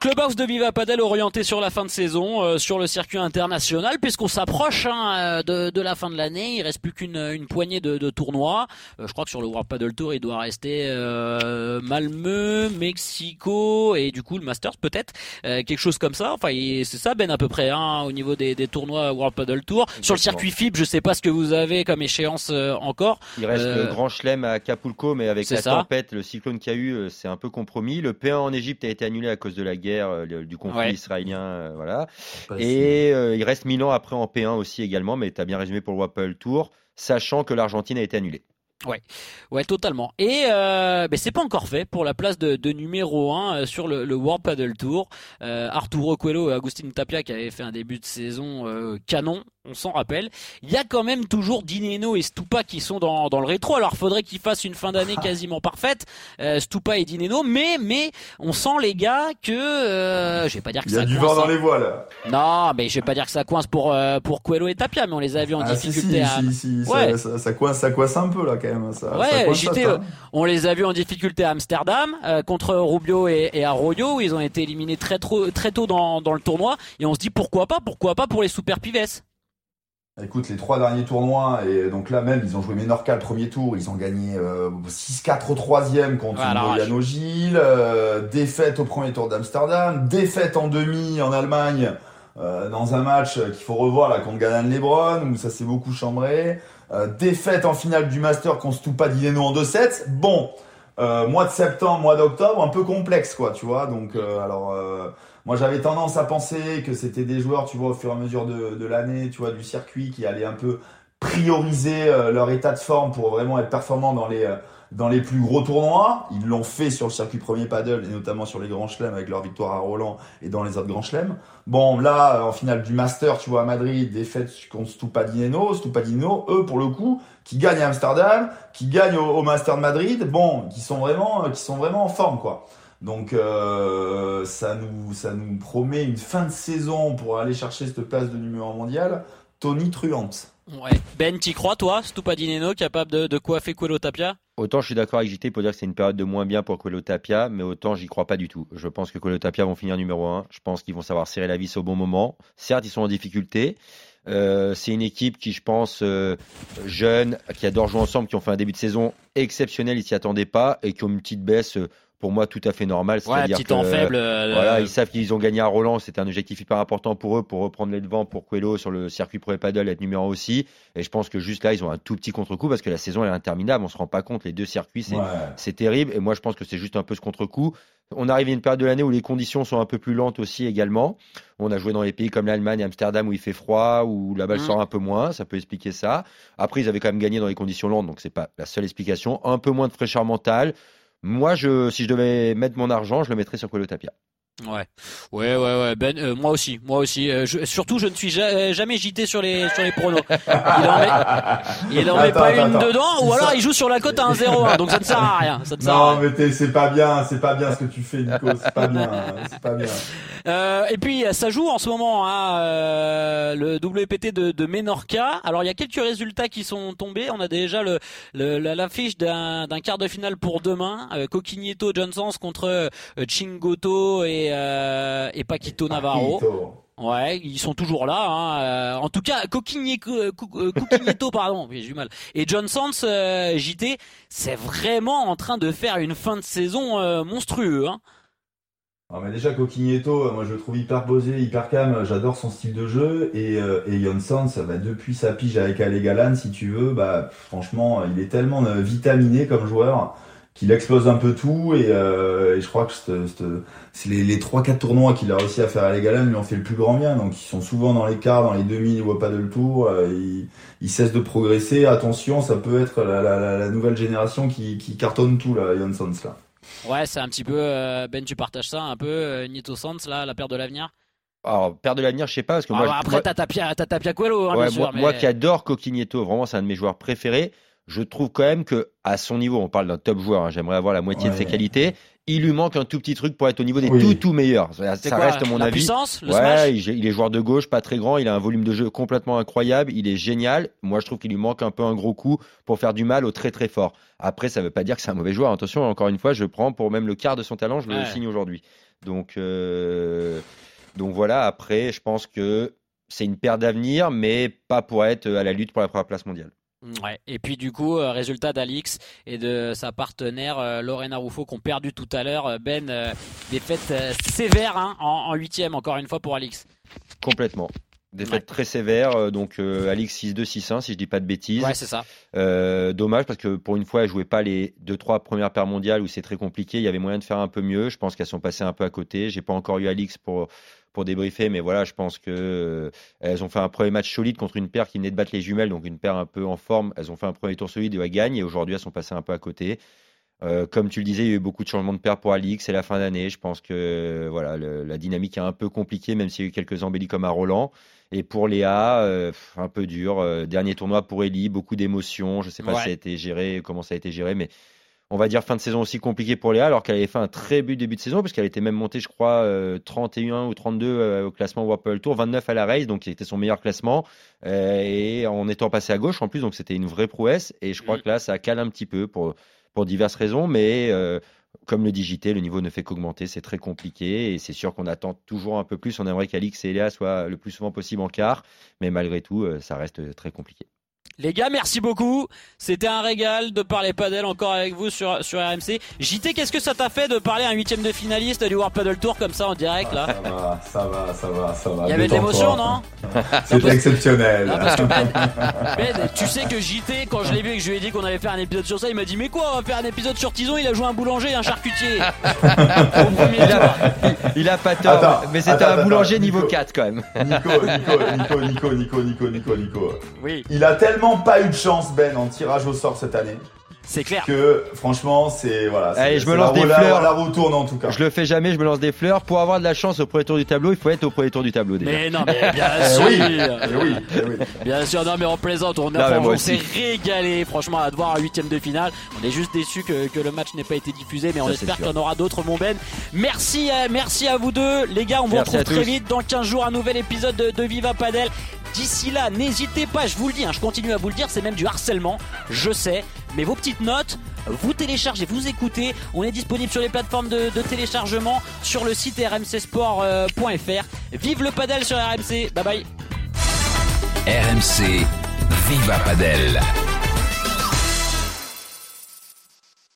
[SPEAKER 4] Clubhouse de Viva Padel orienté sur la fin de saison, euh, sur le circuit international, puisqu'on s'approche hein, euh, de, de la fin de l'année. Il reste plus qu'une une poignée de, de tournois. Euh, je crois que sur le World Paddle Tour, il doit rester euh, Malmö, Mexico et du coup le Masters peut-être, euh, quelque chose comme ça. Enfin, c'est ça Ben à peu près hein, au niveau des, des tournois World Paddle Tour. Sur le circuit FIB, je sais pas ce que vous avez comme échéance euh, encore.
[SPEAKER 5] Il reste le Grand Chelem à Acapulco, mais avec la
[SPEAKER 4] ça.
[SPEAKER 5] tempête, le cyclone qu'il y a eu, c'est un peu compromis. Le P1 en Égypte a été annulé à cause de la guerre, euh, le- du conflit
[SPEAKER 4] Ouais.
[SPEAKER 5] israélien, euh, voilà. Et euh, il reste Milan après en P1 aussi également, mais tu as bien résumé pour le Wapple Tour, sachant que l'Argentine a été annulée.
[SPEAKER 4] Ouais, totalement. Et euh, ben, c'est pas encore fait pour la place de, de numéro 1 sur le, le World Paddle Tour. Euh, Arturo Coelho et Agustin Tapia qui avaient fait un début de saison euh, canon, on s'en rappelle. Il y a quand même toujours Dineno et Stupa qui sont dans, dans le rétro. Alors faudrait qu'ils fassent une fin d'année quasiment parfaite, euh, Stupa et Dineno. Mais mais on sent les gars que euh, je vais pas dire que
[SPEAKER 6] Il y a
[SPEAKER 4] ça
[SPEAKER 6] du
[SPEAKER 4] coince,
[SPEAKER 6] vent dans
[SPEAKER 4] hein.
[SPEAKER 6] les voiles.
[SPEAKER 4] Non, mais je vais pas dire que ça coince pour euh, pour Coelho et Tapia, mais on les a vus en
[SPEAKER 6] Ah, si,
[SPEAKER 4] difficulté
[SPEAKER 6] si,
[SPEAKER 4] à
[SPEAKER 6] si, si,
[SPEAKER 4] Ouais.
[SPEAKER 6] ça, ça, ça coince, ça coince un peu là quand même. Ça,
[SPEAKER 4] Ouais,
[SPEAKER 6] ça coince
[SPEAKER 4] JT,
[SPEAKER 6] ça,
[SPEAKER 4] euh, On les a vus en difficulté à Amsterdam euh, contre Rubio et, et Arroyo. où Ils ont été éliminés très, trop, très tôt dans, dans le tournoi. Et on se dit pourquoi pas, pourquoi pas pour les Super Pives.
[SPEAKER 6] Écoute, les trois derniers tournois, et donc là même, ils ont joué Menorca le premier tour, ils ont gagné euh, 6-4 au troisième contre
[SPEAKER 4] Ouais, à l'arrache.
[SPEAKER 6] Moyano Gilles, euh, défaite au premier tour d'Amsterdam, défaite en demi en Allemagne euh, dans un match qu'il faut revoir là contre Ganan Lebron, où ça s'est beaucoup chambré, euh, défaite en finale du Master contre Stupa Dineno en 2-7. Bon, euh, mois de septembre, mois d'octobre, un peu complexe quoi, tu vois. Donc euh, alors euh, moi j'avais tendance à penser que c'était des joueurs, tu vois, au fur et à mesure de, de l'année, tu vois, du circuit qui allaient un peu prioriser euh, leur état de forme pour vraiment être performants dans les, euh, dans les plus gros tournois. Ils l'ont fait sur le circuit premier paddle et notamment sur les grands chelems avec leur victoire à Roland et dans les autres grands chelems. Bon, là, en finale du Master, tu vois, à Madrid, défaite contre Stupadineno. Stupadineno, eux, pour le coup, qui gagnent à Amsterdam, qui gagnent au, au Master de Madrid, bon, qui sont vraiment, qui sont vraiment en forme, quoi. Donc euh, ça nous ça nous promet une fin de saison pour aller chercher cette place de numéro 1 mondial Tony truante.
[SPEAKER 4] Ouais. Ben, t'y crois toi, Stupadineno, capable de, de coiffer Quello Tapia?
[SPEAKER 5] Autant je suis d'accord avec JT pour dire que c'est une période de moins bien pour Quello Tapia, mais autant j'y crois pas du tout. Je pense que Quello Tapia vont finir numéro 1. Je pense qu'ils vont savoir serrer la vis au bon moment. Certes, ils sont en difficulté. Euh, c'est une équipe qui, je pense, euh, jeune, qui adore jouer ensemble, qui ont fait un début de saison exceptionnel, ils s'y attendaient pas, et qui ont une petite baisse, euh, pour moi, tout à fait normale.
[SPEAKER 4] Ouais,
[SPEAKER 5] C'est-à-dire
[SPEAKER 4] petit
[SPEAKER 5] que,
[SPEAKER 4] temps faible. euh,
[SPEAKER 5] Voilà,
[SPEAKER 4] le-
[SPEAKER 5] ils savent qu'ils ont gagné à Roland, c'était un objectif hyper important pour eux, pour reprendre les devants pour Coelho sur le circuit pro et paddle, être numéro 1 aussi. Et je pense que juste là, ils ont un tout petit contre-coup parce que la saison elle est interminable, on se rend pas compte, les deux circuits, c'est
[SPEAKER 6] Ouais.
[SPEAKER 5] c'est terrible. Et moi, je pense que c'est juste un peu ce contre-coup. On arrive à une période de l'année où les conditions sont un peu plus lentes aussi également. On a joué dans les pays comme l'Allemagne, Amsterdam où il fait froid, où la balle
[SPEAKER 4] Mhm.
[SPEAKER 5] sort un peu moins. Ça peut expliquer ça. Après, ils avaient quand même gagné dans les conditions lentes, donc c'est pas la seule explication. Un peu moins de fraîcheur mentale. Moi, je, si je devais mettre mon argent, je le mettrais sur Tapia.
[SPEAKER 4] Ouais, ouais, ouais, ouais. Ben, euh, moi aussi, moi aussi. Euh, je- surtout, je ne suis ja- euh, jamais JT sur les sur les pronos. Il en met, il en met
[SPEAKER 6] Attends,
[SPEAKER 4] pas
[SPEAKER 6] attends,
[SPEAKER 4] une
[SPEAKER 6] attends.
[SPEAKER 4] dedans, ou alors il joue sur la cote à 1-0-1, donc ça ne sert à rien. Ça ne sert à
[SPEAKER 6] Non,
[SPEAKER 4] rien.
[SPEAKER 6] mais c'est pas bien, c'est pas bien ce que tu fais, Nico. C'est pas bien, c'est pas bien.
[SPEAKER 4] Euh, et puis ça joue en ce moment hein, le WPT de, de Menorca. Alors il y a quelques résultats qui sont tombés. On a déjà le le- l'affiche d'un quart de finale pour demain. Coquigneto Johnsons contre Chingoto et euh, et Paquito Navarro.
[SPEAKER 6] Ito.
[SPEAKER 4] Ouais, ils sont toujours là. Hein. Euh, en tout cas, Coquigneto, euh, Coquigneto, pardon, j'ai du mal. Et Johnsons, euh, JT, c'est vraiment en train de faire une fin de saison euh, monstrueux. Hein.
[SPEAKER 6] Ah, mais déjà, Coquigneto, moi je le trouve hyper posé, hyper calme. J'adore son style de jeu. Et, euh, et Jonsson, ça va depuis sa pige avec Ale Galan, si tu veux, bah, franchement, il est tellement vitaminé comme joueur qu'il explose un peu tout. Et, euh, et je crois que c'est les, les 3-4 tournois qu'il a réussi à faire à Ale Galan lui ont fait le plus grand bien. Donc ils sont souvent dans les quarts, dans les demi, ils voient pas de le tour. euh, ils, ils cessent de progresser. Attention, ça peut être la, la, la, la nouvelle génération qui, qui cartonne tout, là, Jonsson, là.
[SPEAKER 4] Ouais, c'est un petit peu euh, Ben, tu partages ça un peu euh, Nito Sanz là, la paire de l'avenir?
[SPEAKER 5] Alors, père de l'avenir, je sais pas, parce que
[SPEAKER 4] Ah,
[SPEAKER 5] moi,
[SPEAKER 4] bah, après,
[SPEAKER 5] moi-
[SPEAKER 4] t'as Tapia, Coelho, hein,
[SPEAKER 5] Ouais,
[SPEAKER 4] bien sûr.
[SPEAKER 5] moi,
[SPEAKER 4] mais...
[SPEAKER 5] moi qui adore Coquigneto, vraiment c'est un de mes joueurs préférés. Je trouve quand même que à son niveau, on parle d'un top joueur. hein, J'aimerais avoir la moitié de
[SPEAKER 6] Ouais.
[SPEAKER 5] ses qualités. Il lui manque un tout petit truc pour être au niveau des
[SPEAKER 6] Oui.
[SPEAKER 5] tout tout meilleurs. Ça,
[SPEAKER 4] C'est
[SPEAKER 5] ça
[SPEAKER 4] quoi,
[SPEAKER 5] reste mon
[SPEAKER 4] la
[SPEAKER 5] avis.
[SPEAKER 4] puissance, le smash
[SPEAKER 5] Ouais, il, il est joueur de gauche, pas très grand. Il a un volume de jeu complètement incroyable. Il est génial. Moi, je trouve qu'il lui manque un peu un gros coup pour faire du mal au très très fort. Après, ça veut pas dire que c'est un mauvais joueur. Attention, encore une fois, je prends pour même le quart de son talent, je le signe aujourd'hui. Donc, euh, donc voilà. Après, je pense que c'est une paire d'avenir, mais pas pour être à la lutte pour la première place mondiale.
[SPEAKER 4] Ouais. Et puis du coup, euh, résultat d'Alix et de sa partenaire euh, Lorena Ruffo qu'on perdu tout à l'heure. Euh, Ben, défaite sévère hein, en en huitième encore une fois pour Alix.
[SPEAKER 5] Complètement. Défaite
[SPEAKER 4] Ouais.
[SPEAKER 5] très sévère, donc euh, Alix 6-2, 6-1, si je dis pas de bêtises.
[SPEAKER 4] Ouais, c'est ça.
[SPEAKER 5] Euh, dommage parce que pour une fois, elle jouait pas les deux trois premières paires mondiales où c'est très compliqué. Il y avait moyen de faire un peu mieux. Je pense qu'elles sont passées un peu à côté. J'ai pas encore eu Alix pour pour débriefer, mais voilà, je pense que euh, elles ont fait un premier match solide contre une paire qui venait de battre les jumelles, donc une paire un peu en forme. Elles ont fait un premier tour solide et elles gagnent. Et aujourd'hui, elles sont passées un peu à côté. Euh, comme tu le disais, il y a eu beaucoup de changements de paire pour Alix. C'est la fin d'année. Je pense que voilà, le- la dynamique est un peu compliquée, même s'il y a eu quelques embellis comme à Roland. Et pour Léa, euh, un peu dur. Dernier tournoi pour Ellie, beaucoup d'émotions. Je sais pas
[SPEAKER 4] Ouais.
[SPEAKER 5] si ça a été géré, comment ça a été géré, mais on va dire fin de saison aussi compliquée pour Léa, alors qu'elle avait fait un très but début de saison, puisqu'elle était même montée, je crois, euh, 31 ou 32 euh, au classement Padel Tour, 29 à la race, donc c'était son meilleur classement, euh, et en étant passé à gauche en plus, donc c'était une vraie prouesse. Et je crois
[SPEAKER 4] Mm.
[SPEAKER 5] que là, ça cale un petit peu pour, pour diverses raisons, mais euh, comme le digité, le niveau ne fait qu'augmenter, c'est très compliqué, et c'est sûr qu'on attend toujours un peu plus. On aimerait qu'Alix et Léa soient le plus souvent possible en quart, mais malgré tout, euh, ça reste très compliqué.
[SPEAKER 4] Les gars, merci beaucoup. C'était un régal de parler paddle encore avec vous sur, sur RMC. JT, qu'est-ce que ça t'a fait de parler à un huitième de finaliste du World Paddle Tour comme ça en direct là
[SPEAKER 6] ah, Ça va, ça va, ça va.
[SPEAKER 4] Il y avait de l'émotion, non
[SPEAKER 6] C'était exceptionnel.
[SPEAKER 4] Ah, tu sais que JT, quand je l'ai vu et que je lui ai dit qu'on allait faire un épisode sur ça, il m'a dit Mais quoi, on va faire un épisode sur Tison Il a joué un boulanger et un charcutier.
[SPEAKER 5] il, a, pas tort, mais c'était un boulanger niveau
[SPEAKER 6] Nico,
[SPEAKER 5] 4 quand même.
[SPEAKER 6] Nico, Nico, Nico, Nico, Nico, Nico, Nico.
[SPEAKER 4] Oui.
[SPEAKER 6] Il a tellement pas eu de chance, Ben, en tirage au sort cette année.
[SPEAKER 4] C'est clair.
[SPEAKER 6] Que franchement, c'est voilà.
[SPEAKER 5] Allez, je me lance
[SPEAKER 6] la,
[SPEAKER 5] des
[SPEAKER 6] la-
[SPEAKER 5] fleurs.
[SPEAKER 6] La roue tourne en tout cas.
[SPEAKER 5] Je le fais jamais, je me lance des fleurs. Pour avoir de la chance au premier tour du tableau, il faut être au premier tour du tableau déjà.
[SPEAKER 4] Mais non, mais bien
[SPEAKER 6] Eh
[SPEAKER 4] sûr.
[SPEAKER 6] oui, eh oui, eh oui.
[SPEAKER 4] Bien sûr, non mais on plaisante, on, on s'est régalé franchement à te voir à huitième de finale. On est juste déçu que, que le match n'ait pas été diffusé, mais on
[SPEAKER 5] Ça,
[SPEAKER 4] espère qu'il y en aura d'autres, mon Ben. Merci, à, merci à vous deux, les gars. On vous retrouve très vite dans 15 jours un nouvel épisode de, de Viva Padel. D'ici là, n'hésitez pas, je vous le dis, hein, je continue à vous le dire, c'est même du harcèlement, je sais, mais vos petites notes, vous téléchargez, vous écoutez, on est disponible sur les plateformes de, téléchargement, sur le site rmcsport.fr. Vive le padel sur RMC, bye bye.
[SPEAKER 2] RMC, Viva Padel.